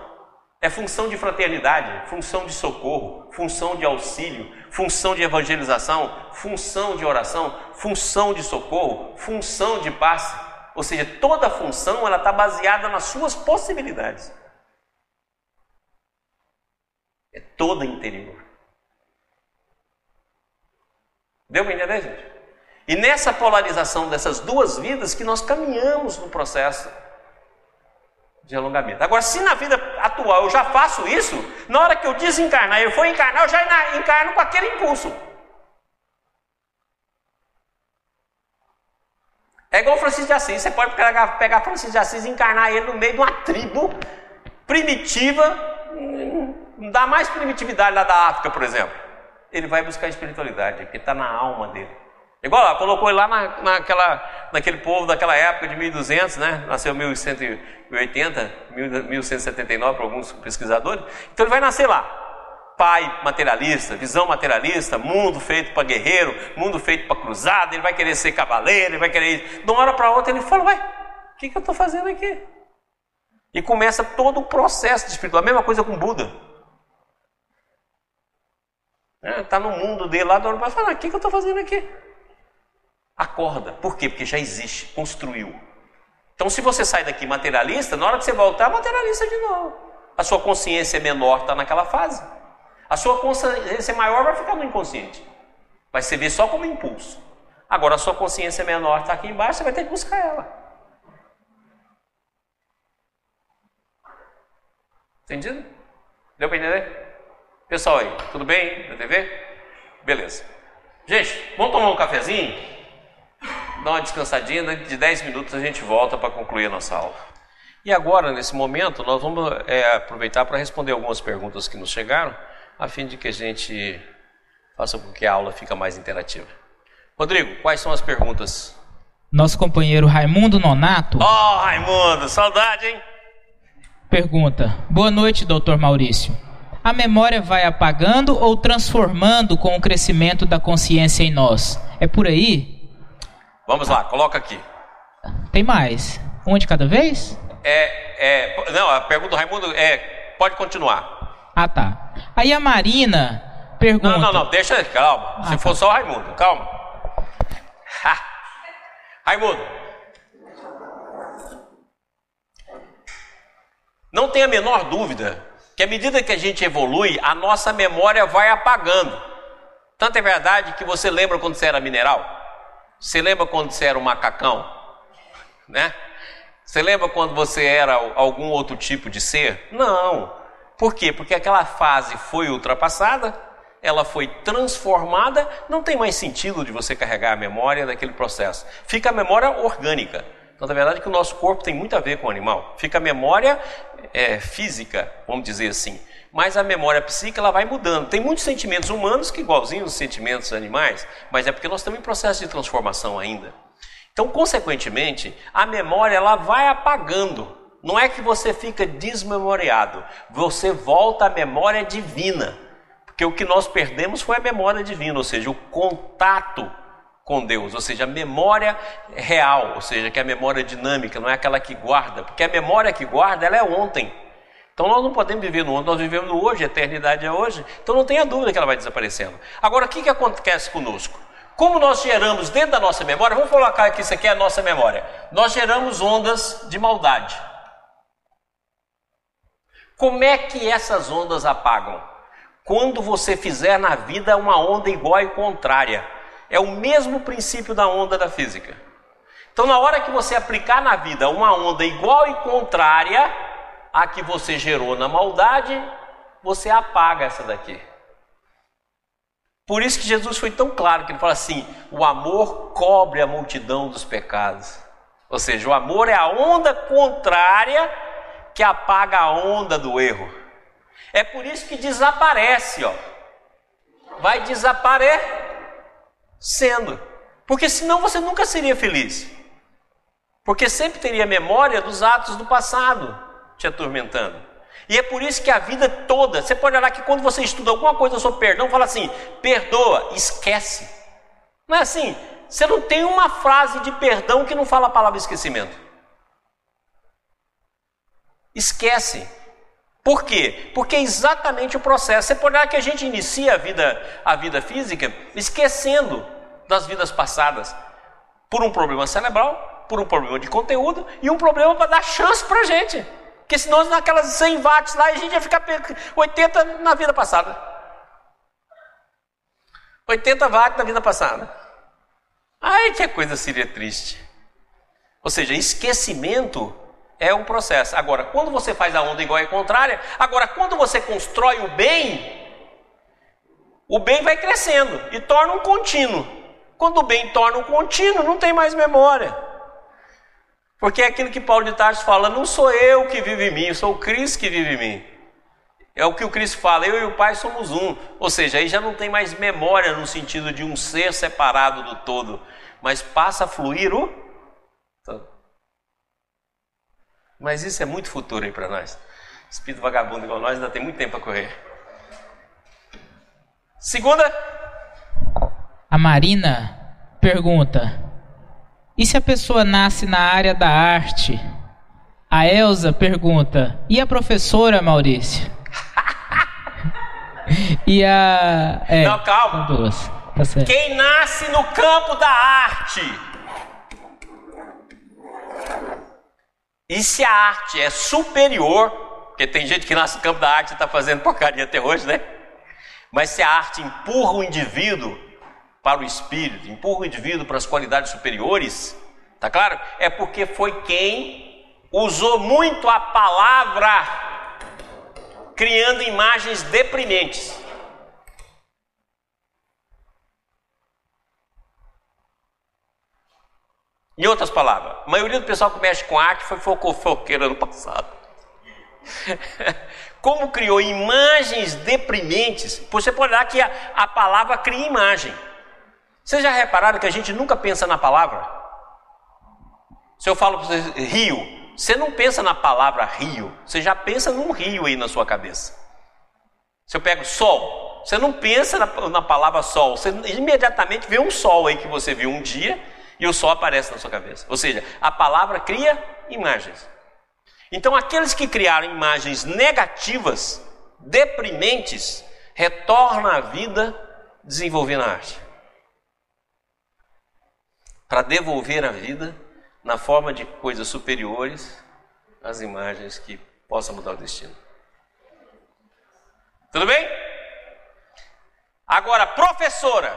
é função de fraternidade, função de socorro, função de auxílio, função de evangelização, função de oração, função de socorro, função de paz. Ou seja, toda função ela está baseada nas suas possibilidades. É toda interior. Deu para entender, gente? E nessa polarização dessas duas vidas que nós caminhamos no processo de alongamento. Agora, se na vida atual eu já faço isso, na hora que eu desencarnar, eu for encarnar, eu já encarno com aquele impulso. É igual Francisco de Assis, você pode pegar, Francisco de Assis e encarnar ele no meio de uma tribo primitiva, dá mais primitividade lá da África, por exemplo. Ele vai buscar espiritualidade, porque está na alma dele. Igual lá, colocou ele lá na, naquela, naquele povo daquela época de 1200, né? Nasceu em 1180, 1179 para alguns pesquisadores. Então ele vai nascer lá. Pai materialista, visão materialista, mundo feito para guerreiro, mundo feito para cruzada, ele vai querer ser cavaleiro, ele vai querer. De uma hora para outra ele fala, ué, o que, que eu estou fazendo aqui? E começa todo o processo de espiritual. A mesma coisa com Buda. Está é, no mundo dele lá, de uma hora para falar, o que, que eu estou fazendo aqui? Acorda. Por quê? Porque já existe, construiu. Então, se você sai daqui materialista, na hora que você voltar, materialista de novo. A sua consciência menor está naquela fase. A sua consciência maior vai ficar no inconsciente. Vai ser ver só como impulso. Agora, a sua consciência menor está aqui embaixo, você vai ter que buscar ela. Entendido? Deu para entender? Pessoal aí, tudo bem na TV? Beleza. Gente, vamos tomar um cafezinho? Dar uma descansadinha, de 10 minutos a gente volta para concluir a nossa aula. E agora, nesse momento, nós vamos é, aproveitar para responder algumas perguntas que nos chegaram, a fim de que a gente faça com que a aula fique mais interativa. Rodrigo, quais são as perguntas? Nosso companheiro Raimundo Nonato. Oh, Raimundo, saudade, hein? Pergunta: Boa noite, doutor Maurício. A memória vai apagando ou transformando com o crescimento da consciência em nós? É por aí? Vamos lá, coloca aqui. Tem mais. Um de cada vez? É, é, não, a pergunta do Raimundo é, pode continuar. Ah, tá. Aí a Marina pergunta. Não, não, não, deixa, calma. Ah, Se tá. for só o Raimundo, calma. Ha. Raimundo. Não tenha a menor dúvida que à medida que a gente evolui, a nossa memória vai apagando. Tanto é verdade que você lembra quando você era mineral? Você lembra quando você era um macacão? Né? Você lembra quando você era algum outro tipo de ser? Não. Por quê? Porque aquela fase foi ultrapassada, ela foi transformada, não tem mais sentido de você carregar a memória daquele processo. Fica a memória orgânica. Então, na verdade, que o nosso corpo tem muito a ver com o animal. Fica a memória é, física, vamos dizer assim. Mas a memória psíquica ela vai mudando. Tem muitos sentimentos humanos que igualzinhos os sentimentos animais, mas é porque nós estamos em processo de transformação ainda. Então, consequentemente, a memória ela vai apagando. Não é que você fica desmemoriado, você volta à memória divina. Porque o que nós perdemos foi a memória divina, ou seja, o contato com Deus, ou seja, a memória real, ou seja, que é a memória dinâmica, não é aquela que guarda, porque a memória que guarda ela é ontem. Então nós não podemos viver no ontem, nós vivemos no hoje, a eternidade é hoje. Então não tenha dúvida que ela vai desaparecendo. Agora, o que, que acontece conosco? Como nós geramos dentro da nossa memória, vamos colocar aqui, isso aqui é a nossa memória. Nós geramos ondas de maldade. Como é que essas ondas apagam? Quando você fizer na vida uma onda igual e contrária. É o mesmo princípio da onda da física. Então, na hora que você aplicar na vida uma onda igual e contrária à que você gerou na maldade, você apaga essa daqui. Por isso que Jesus foi tão claro que ele fala assim: o amor cobre a multidão dos pecados. Ou seja, o amor é a onda contrária que apaga a onda do erro. É por isso que desaparece, ó. Vai desaparecendo. Porque senão você nunca seria feliz. Porque sempre teria memória dos atos do passado te atormentando. E é por isso que a vida toda, você pode olhar que quando você estuda alguma coisa sobre perdão, fala assim: perdoa, esquece. Não é assim? Você não tem uma frase de perdão que não fala a palavra esquecimento. Esquece. Por quê? Porque é exatamente o processo. Você pode olhar que a gente inicia a vida, a vida física esquecendo das vidas passadas por um problema cerebral, por um problema de conteúdo e um problema para dar chance para a gente. Porque senão naquelas 100 watts lá a gente ia ficar 80 na vida passada. 80 watts na vida passada. Ai, que coisa seria triste. Ou seja, esquecimento é um processo. Agora, quando você faz a onda igual e contrária, agora quando você constrói o bem, o bem vai crescendo e torna um contínuo. Quando o bem torna um contínuo, não tem mais memória. Porque é aquilo que Paulo de Tarso fala: não sou eu que vivo em mim, sou o Cristo que vive em mim. É o que o Cristo fala, eu e o Pai somos um. Ou seja, aí já não tem mais memória no sentido de um ser separado do todo, mas passa a fluir o todo. Mas isso é muito futuro aí para nós. Espírito vagabundo igual nós ainda tem muito tempo para correr. Segunda. A Marina pergunta: e se a pessoa nasce na área da arte? A Elsa pergunta: e a professora Maurício? e a. É, Não, calma. Duas. Tá Quem nasce no campo da arte? E se a arte é superior, porque tem gente que nasce no campo da arte e está fazendo porcaria até hoje, né? Mas se a arte empurra o indivíduo para o espírito, empurra o indivíduo para as qualidades superiores, tá claro? É porque foi quem usou muito a palavra criando imagens deprimentes. Em outras palavras, a maioria do pessoal que mexe com arte foi fofoqueiro ano passado. Como criou imagens deprimentes, você pode olhar que a, a palavra cria imagem. Vocês já repararam que a gente nunca pensa na palavra? Se eu falo para vocês rio, você não pensa na palavra rio, você já pensa num rio aí na sua cabeça. Se eu pego sol, você não pensa na, na palavra sol, você imediatamente vê um sol aí que você viu um dia e o sol aparece na sua cabeça. Ou seja, a palavra cria imagens. Então, aqueles que criaram imagens negativas, deprimentes, retornam à vida desenvolvendo a arte para devolver a vida na forma de coisas superiores às imagens que possam mudar o destino. Tudo bem? Agora, professora.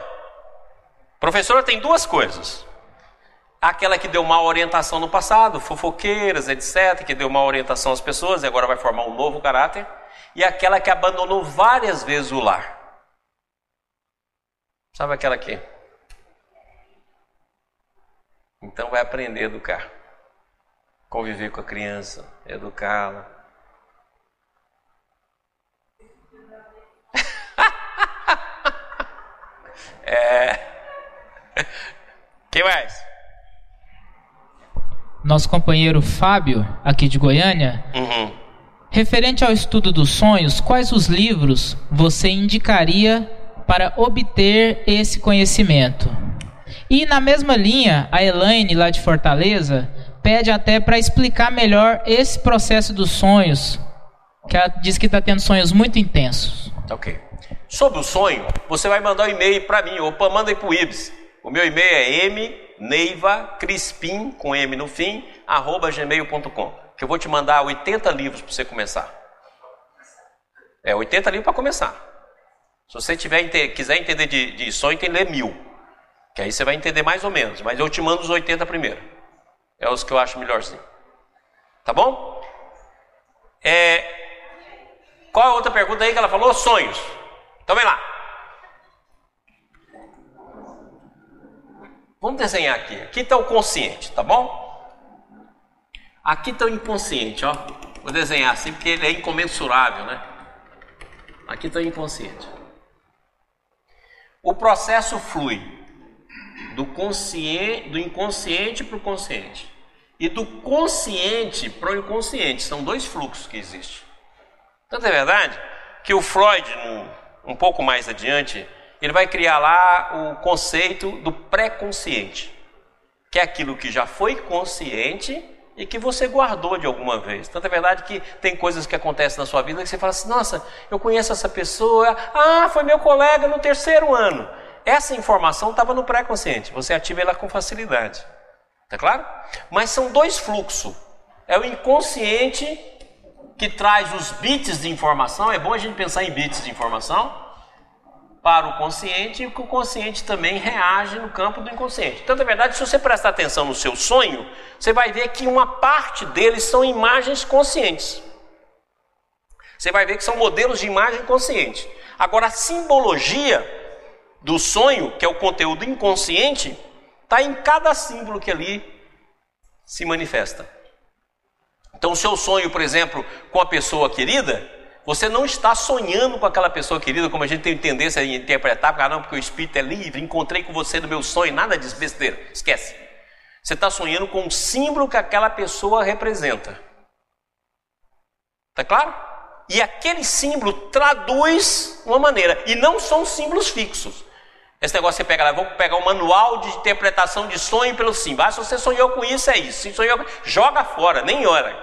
Professora tem duas coisas. aquela que deu má orientação no passado, fofoqueiras, etc., que deu má orientação às pessoas e agora vai formar um novo caráter, e aquela que abandonou várias vezes o lar. Sabe aquela aqui? Então vai aprender a educar, conviver com a criança, educá-la. é. Quem mais? Nosso companheiro Fábio, aqui de Goiânia. Uhum. Referente ao estudo dos sonhos, quais os livros você indicaria para obter esse conhecimento? E na mesma linha, a Elaine, lá de Fortaleza, pede até para explicar melhor esse processo dos sonhos, que ela diz que está tendo sonhos muito intensos. Ok. Sobre o sonho, você vai mandar um e-mail para mim, ou manda aí para o Ibs. O meu e-mail é mneivacrispim, com M no fim, arroba gmail.com. Que eu vou te mandar 80 livros para você começar. É, 80 livros para começar. Se você tiver, quiser entender de, de sonho, tem que ler mil. Que aí você vai entender mais ou menos. Mas eu te mando os 80 primeiro. É os que eu acho melhorzinho. Tá bom? É, qual a outra pergunta aí que ela falou? Sonhos. Então vem lá. Vamos desenhar aqui. Aqui está o consciente, tá bom? Aqui está o inconsciente, ó. Vou desenhar assim porque ele é incomensurável, né? Aqui está o inconsciente. O processo flui do, consciente, do inconsciente para o consciente e do consciente para o inconsciente. São dois fluxos que existem. Tanto é verdade que o Freud, um pouco mais adiante, ele vai criar lá o conceito do pré-consciente, que é aquilo que já foi consciente e que você guardou de alguma vez. Tanto é verdade que tem coisas que acontecem na sua vida que você fala assim: nossa, eu conheço essa pessoa, ah, foi meu colega no terceiro ano. Essa informação estava no pré-consciente, você ativa ela com facilidade. Tá claro? Mas são dois fluxos. É o inconsciente que traz os bits de informação, é bom a gente pensar em bits de informação, para o consciente e que o consciente também reage no campo do inconsciente. Então, na verdade, se você prestar atenção no seu sonho, você vai ver que uma parte deles são imagens conscientes. Você vai ver que são modelos de imagem consciente. Agora, a simbologia do sonho, que é o conteúdo inconsciente, está em cada símbolo que ali se manifesta. Então, o seu sonho, por exemplo, com a pessoa querida, você não está sonhando com aquela pessoa querida, como a gente tem tendência a interpretar, porque, ah, não, porque o espírito é livre, encontrei com você no meu sonho, nada disso, besteira, esquece. Você está sonhando com o símbolo que aquela pessoa representa. Está claro? E aquele símbolo traduz uma maneira, e não são símbolos fixos. Esse negócio você pega lá, vou pegar o um manual de interpretação de sonho pelo símbolo. Ah, se você sonhou com isso, é isso. Se sonhou, joga fora, nem ora.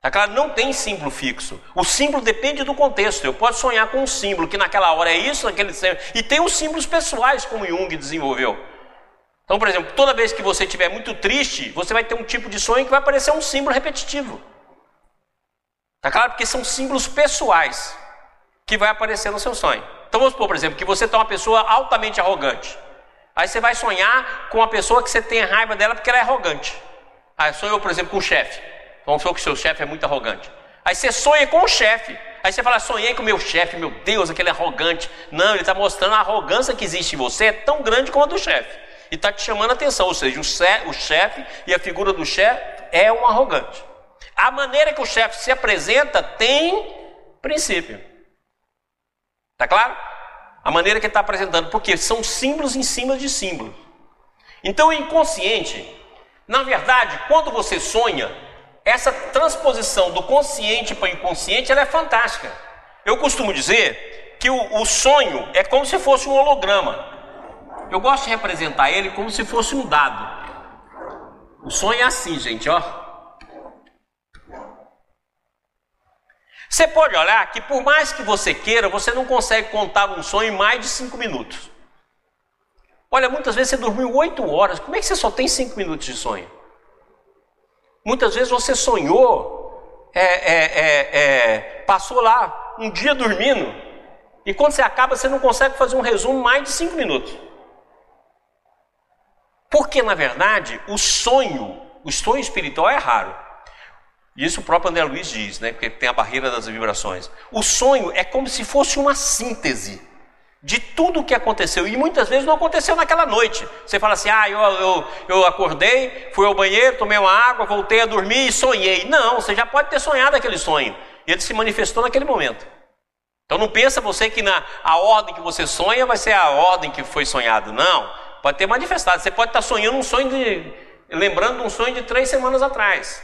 Tá claro? Não tem símbolo fixo. O símbolo depende do contexto. Eu posso sonhar com um símbolo que naquela hora é isso, naquele e tem os símbolos pessoais como Jung desenvolveu. Então, por exemplo, toda vez que você estiver muito triste, você vai ter um tipo de sonho que vai aparecer um símbolo repetitivo. Tá claro? Porque são símbolos pessoais que vai aparecer no seu sonho. Então vamos supor, por exemplo, que você está uma pessoa altamente arrogante. Aí você vai sonhar com uma pessoa que você tem raiva dela porque ela é arrogante. Aí sonhou, por exemplo, com o chefe. Vamos supor que o seu chefe é muito arrogante. Aí você sonha com o chefe. Aí você fala, sonhei com o meu chefe, meu Deus, aquele arrogante. Não, ele está mostrando a arrogância que existe em você é tão grande a do chefe. E está te chamando a atenção. Ou seja, o chefe e a figura do chefe é um arrogante. A maneira que o chefe se apresenta tem princípio. Está claro? A maneira que ele está apresentando, porque são símbolos em cima de símbolos. Então o inconsciente, na verdade, quando você sonha, essa transposição do consciente para o inconsciente ela é fantástica. Eu costumo dizer que o, o sonho é como se fosse um holograma. Eu gosto de representar ele como se fosse um dado. O sonho é assim, gente, ó. Você pode olhar que por mais que você queira, você não consegue contar um sonho em mais de cinco minutos. Olha, muitas vezes você dormiu oito horas. Como é que você só tem cinco minutos de sonho? Muitas vezes você sonhou, é, é, é, é, passou lá um dia dormindo, e quando você acaba, você não consegue fazer um resumo mais de cinco minutos. Porque, na verdade, o sonho, o sonho espiritual é raro. Isso o próprio André Luiz diz, né? Porque tem a barreira das vibrações. O sonho é como se fosse uma síntese de tudo o que aconteceu. E muitas vezes não aconteceu naquela noite. Você fala assim: ah, eu, eu, eu acordei, fui ao banheiro, tomei uma água, voltei a dormir e sonhei. Não, você já pode ter sonhado aquele sonho. E ele se manifestou naquele momento. Então não pensa você que na a ordem que você sonha vai ser a ordem que foi sonhado. Não. Pode ter manifestado. Você pode estar sonhando um sonho de. lembrando um sonho de três semanas atrás.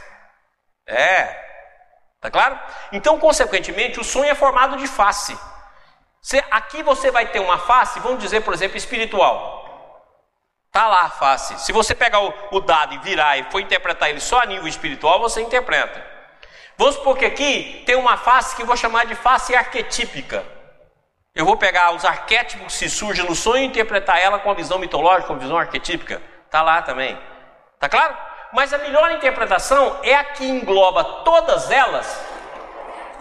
É. Tá claro? Então, consequentemente, o sonho é formado de face. Aqui você vai ter uma face, vamos dizer, por exemplo, espiritual. Tá lá a face. Se você pegar o, o dado e virar e for interpretar ele só a nível espiritual, você interpreta. Vamos supor que aqui tem uma face que eu vou chamar de face arquetípica. Eu vou pegar os arquétipos que se surgem no sonho e interpretar ela com a visão mitológica, com a visão arquetípica. Está lá também. Tá claro? Mas a melhor interpretação é a que engloba todas elas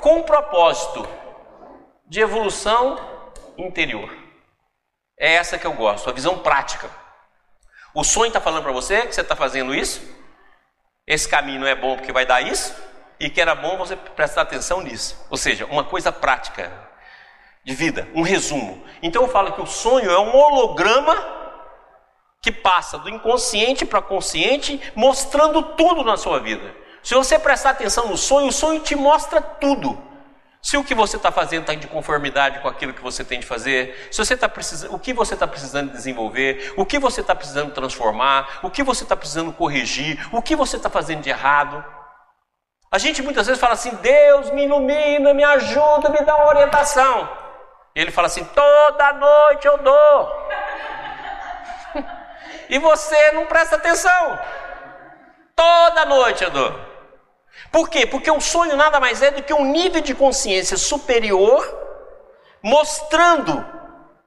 com um propósito de evolução interior. É essa que eu gosto, a visão prática. O sonho está falando para você que você está fazendo isso, esse caminho não é bom porque vai dar isso, e que era bom você prestar atenção nisso. Ou seja, uma coisa prática, de vida, um resumo. Então eu falo que o sonho é um holograma que passa do inconsciente para consciente, mostrando tudo na sua vida. Se você prestar atenção no sonho, o sonho te mostra tudo. Se o que você está fazendo está de conformidade com aquilo que você tem de fazer, se você está precisando, o que você está precisando desenvolver, o que você está precisando transformar, o que você está precisando corrigir, o que você está fazendo de errado. A gente muitas vezes fala assim: Deus me ilumina, me ajuda, me dá uma orientação. Ele fala assim: toda noite eu dou. E você não presta atenção. Toda noite eu dou. Por quê? Porque o sonho nada mais é do que um nível de consciência superior, mostrando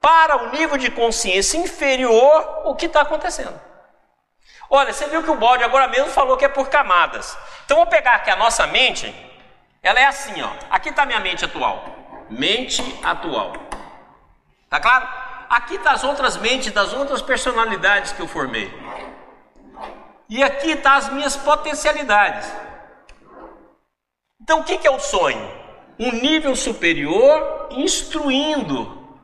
para o nível de consciência inferior o que está acontecendo. Olha, você viu que o bode agora mesmo falou que é por camadas. Então vou pegar aqui a nossa mente, ela é assim, ó. Aqui está minha mente atual mente atual. Tá claro? Aqui tá as outras mentes das outras personalidades que eu formei. E aqui tá as minhas potencialidades. Então o que, que é o sonho? Um nível superior instruindo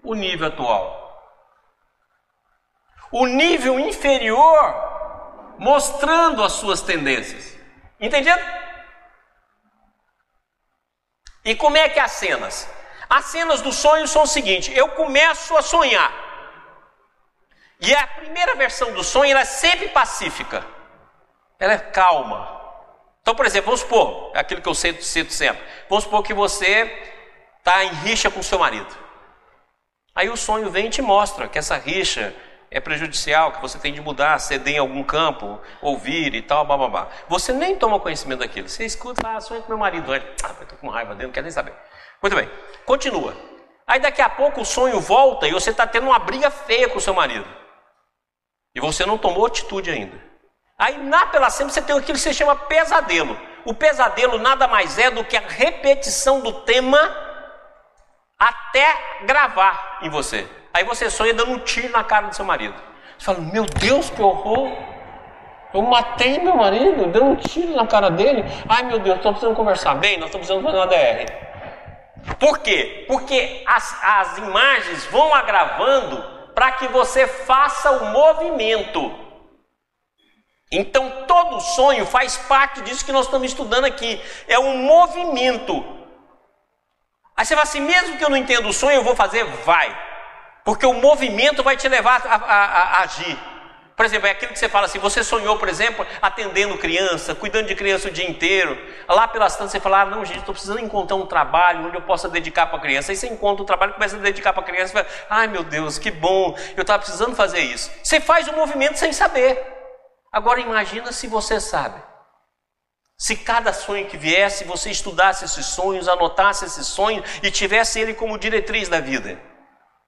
o nível atual. O nível inferior mostrando as suas tendências. Entendido? E como é que é as cenas? As cenas do sonho são o seguinte: eu começo a sonhar. E a primeira versão do sonho ela é sempre pacífica. Ela é calma. Então, por exemplo, vamos supor, é aquilo que eu cito sempre. Vamos supor que você está em rixa com seu marido. Aí o sonho vem e te mostra que essa rixa é prejudicial, que você tem de mudar, ceder em algum campo, ouvir e tal, bababá. Você nem toma conhecimento daquilo. Você escuta, ah, sonho com meu marido Ah, eu estou com raiva dele, não quero nem saber. Muito bem, continua. Aí daqui a pouco o sonho volta e você está tendo uma briga feia com o seu marido. E você não tomou atitude ainda. Aí na pela sempre você tem aquilo que se chama pesadelo. O pesadelo nada mais é do que a repetição do tema até gravar em você. Aí você sonha dando um tiro na cara do seu marido. Você fala, meu Deus, que horror! Eu matei meu marido, deu um tiro na cara dele. Ai meu Deus, estou precisando conversar. Bem, nós estamos precisando fazer uma DR. Por quê? Porque as, as imagens vão agravando para que você faça o movimento. Então todo sonho faz parte disso que nós estamos estudando aqui. É um movimento. Aí você fala assim, mesmo que eu não entenda o sonho, eu vou fazer? Vai. Porque o movimento vai te levar a, a, a, agir. Por exemplo, é aquilo que você fala assim: você sonhou, por exemplo, atendendo criança, cuidando de criança o dia inteiro. Lá pelas tantas você fala: ah, não, gente, estou precisando encontrar um trabalho onde eu possa dedicar para a criança. Aí você encontra um trabalho, começa a dedicar para a criança e fala: ai meu Deus, que bom, eu estava precisando fazer isso. Você faz o movimento sem saber. Agora imagina se você sabe. Se cada sonho que viesse, você estudasse esses sonhos, anotasse esses sonhos e tivesse ele como diretriz da vida.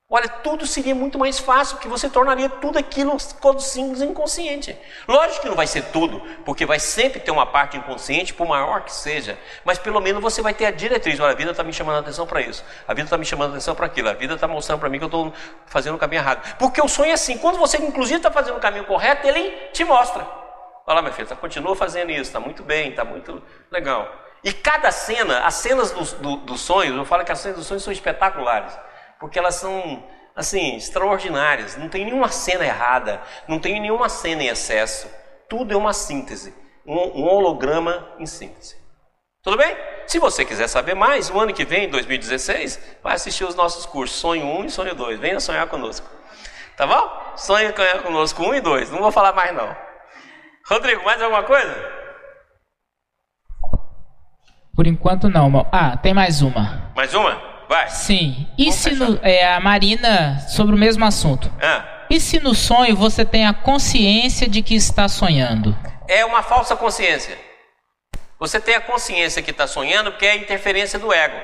Olha, tudo seria muito mais fácil, porque você tornaria tudo aquilo simples inconsciente. Lógico que não vai ser tudo, porque vai sempre ter uma parte inconsciente, por maior que seja, mas pelo menos você vai ter a diretriz. Olha, a vida está me chamando a atenção para isso, a vida está me chamando a atenção para aquilo, a vida está mostrando para mim que eu estou fazendo o caminho errado. Porque o sonho é assim, quando você inclusive está fazendo o caminho correto, ele te mostra. Olha lá, minha filha, tá, continua fazendo isso, está muito bem, está muito legal. E cada cena, as cenas dos do, do sonhos, eu falo que as cenas dos sonhos são espetaculares porque elas são assim extraordinárias. Não tem nenhuma cena errada, não tem nenhuma cena em excesso. Tudo é uma síntese, um, um holograma em síntese. Tudo bem? Se você quiser saber mais, o ano que vem, 2016, vai assistir os nossos cursos Sonho 1 e Sonho 2. Venha sonhar conosco. Tá bom? Sonha conosco 1 e 2. Não vou falar mais não. Rodrigo, mais alguma coisa? Por enquanto não. Ah, tem mais uma. Mais uma? Vai. Sim. E Vamos se no, é, a Marina, sobre o mesmo assunto. Ah. E se no sonho você tem a consciência de que está sonhando? É uma falsa consciência. Você tem a consciência que está sonhando porque é a interferência do ego.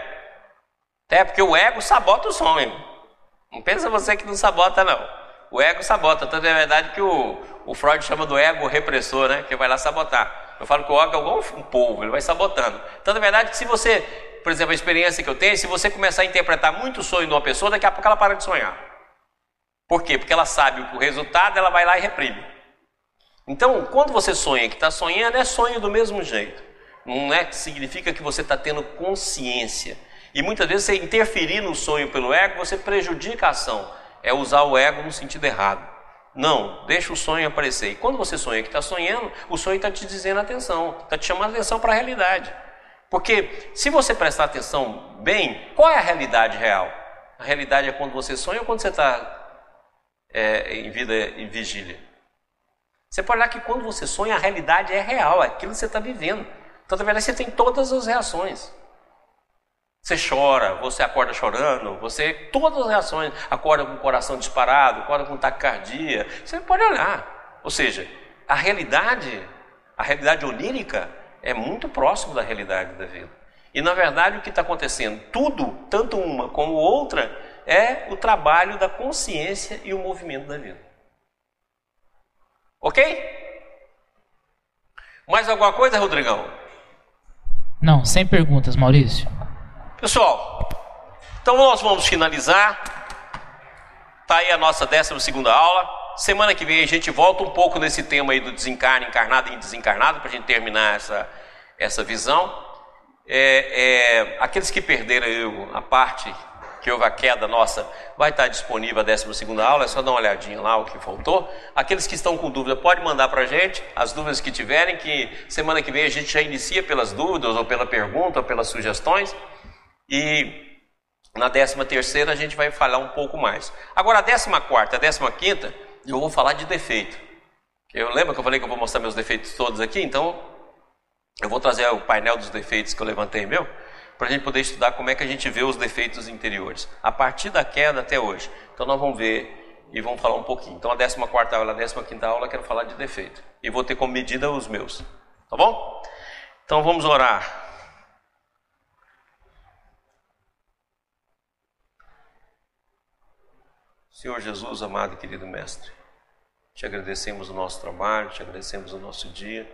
Até porque o ego sabota o sonho. Não pensa você que não sabota, não. O ego sabota. Tanto é verdade que o, o Freud chama do ego repressor, né? Que vai lá sabotar. Eu falo que o ego é igual um povo, ele vai sabotando. Tanto é verdade se você por exemplo, a experiência que eu tenho, se você começar a interpretar muito o sonho de uma pessoa, daqui a pouco ela para de sonhar. Por quê? Porque ela sabe o resultado, ela vai lá e reprime. Então, quando você sonha que está sonhando, é sonho do mesmo jeito. Não é que significa que você está tendo consciência. E muitas vezes você interferir no sonho pelo ego, você prejudica a ação. É usar o ego no sentido errado. Não, deixa o sonho aparecer. E quando você sonha que está sonhando, o sonho está te dizendo atenção, está te chamando atenção para a realidade. Porque se você prestar atenção bem, qual é a realidade real? A realidade é quando você sonha ou quando você está é, em vida em vigília? Você pode olhar que quando você sonha, a realidade é real, é aquilo que você está vivendo. Então, na verdade, você tem todas as reações. Você chora, você acorda chorando, você. Todas as reações. Acorda com o coração disparado, acorda com taquicardia. Você pode olhar. Ou seja, a realidade, a realidade onírica, é muito próximo da realidade da vida. E na verdade o que está acontecendo? Tudo, tanto uma como outra, é o trabalho da consciência e o movimento da vida. Ok? Mais alguma coisa, Rodrigão? Não, sem perguntas, Maurício. Pessoal, então nós vamos finalizar. Está aí a nossa 12 segunda aula. Semana que vem a gente volta um pouco nesse tema aí do desencarne, encarnado e desencarnado, para a gente terminar essa, essa visão. É, é, aqueles que perderam a parte que houve a queda nossa, vai estar disponível a 12 aula, é só dar uma olhadinha lá o que faltou. Aqueles que estão com dúvida, pode mandar para a gente as dúvidas que tiverem, que semana que vem a gente já inicia pelas dúvidas, ou pela pergunta, ou pelas sugestões. E na 13 terceira a gente vai falar um pouco mais. Agora a 14 quarta, a 15 quinta eu vou falar de defeito. Eu lembro que eu falei que eu vou mostrar meus defeitos todos aqui, então eu vou trazer o painel dos defeitos que eu levantei meu, para a gente poder estudar como é que a gente vê os defeitos interiores, a partir da queda até hoje. Então nós vamos ver e vamos falar um pouquinho. Então a 14 aula, a 15 aula, eu quero falar de defeito. E vou ter como medida os meus. Tá bom? Então vamos orar. Senhor Jesus, amado e querido Mestre, te agradecemos o nosso trabalho, te agradecemos o nosso dia,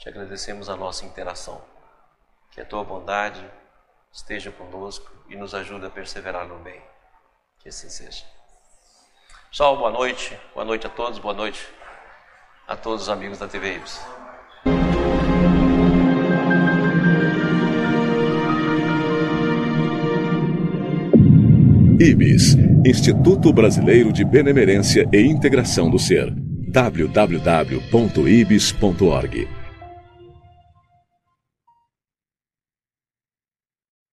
te agradecemos a nossa interação. Que a tua bondade esteja conosco e nos ajude a perseverar no bem. Que assim seja. Pessoal, boa noite. Boa noite a todos, boa noite a todos os amigos da TV Ibs. IBIS Instituto Brasileiro de Benemerência e Integração do Ser. www.ibis.org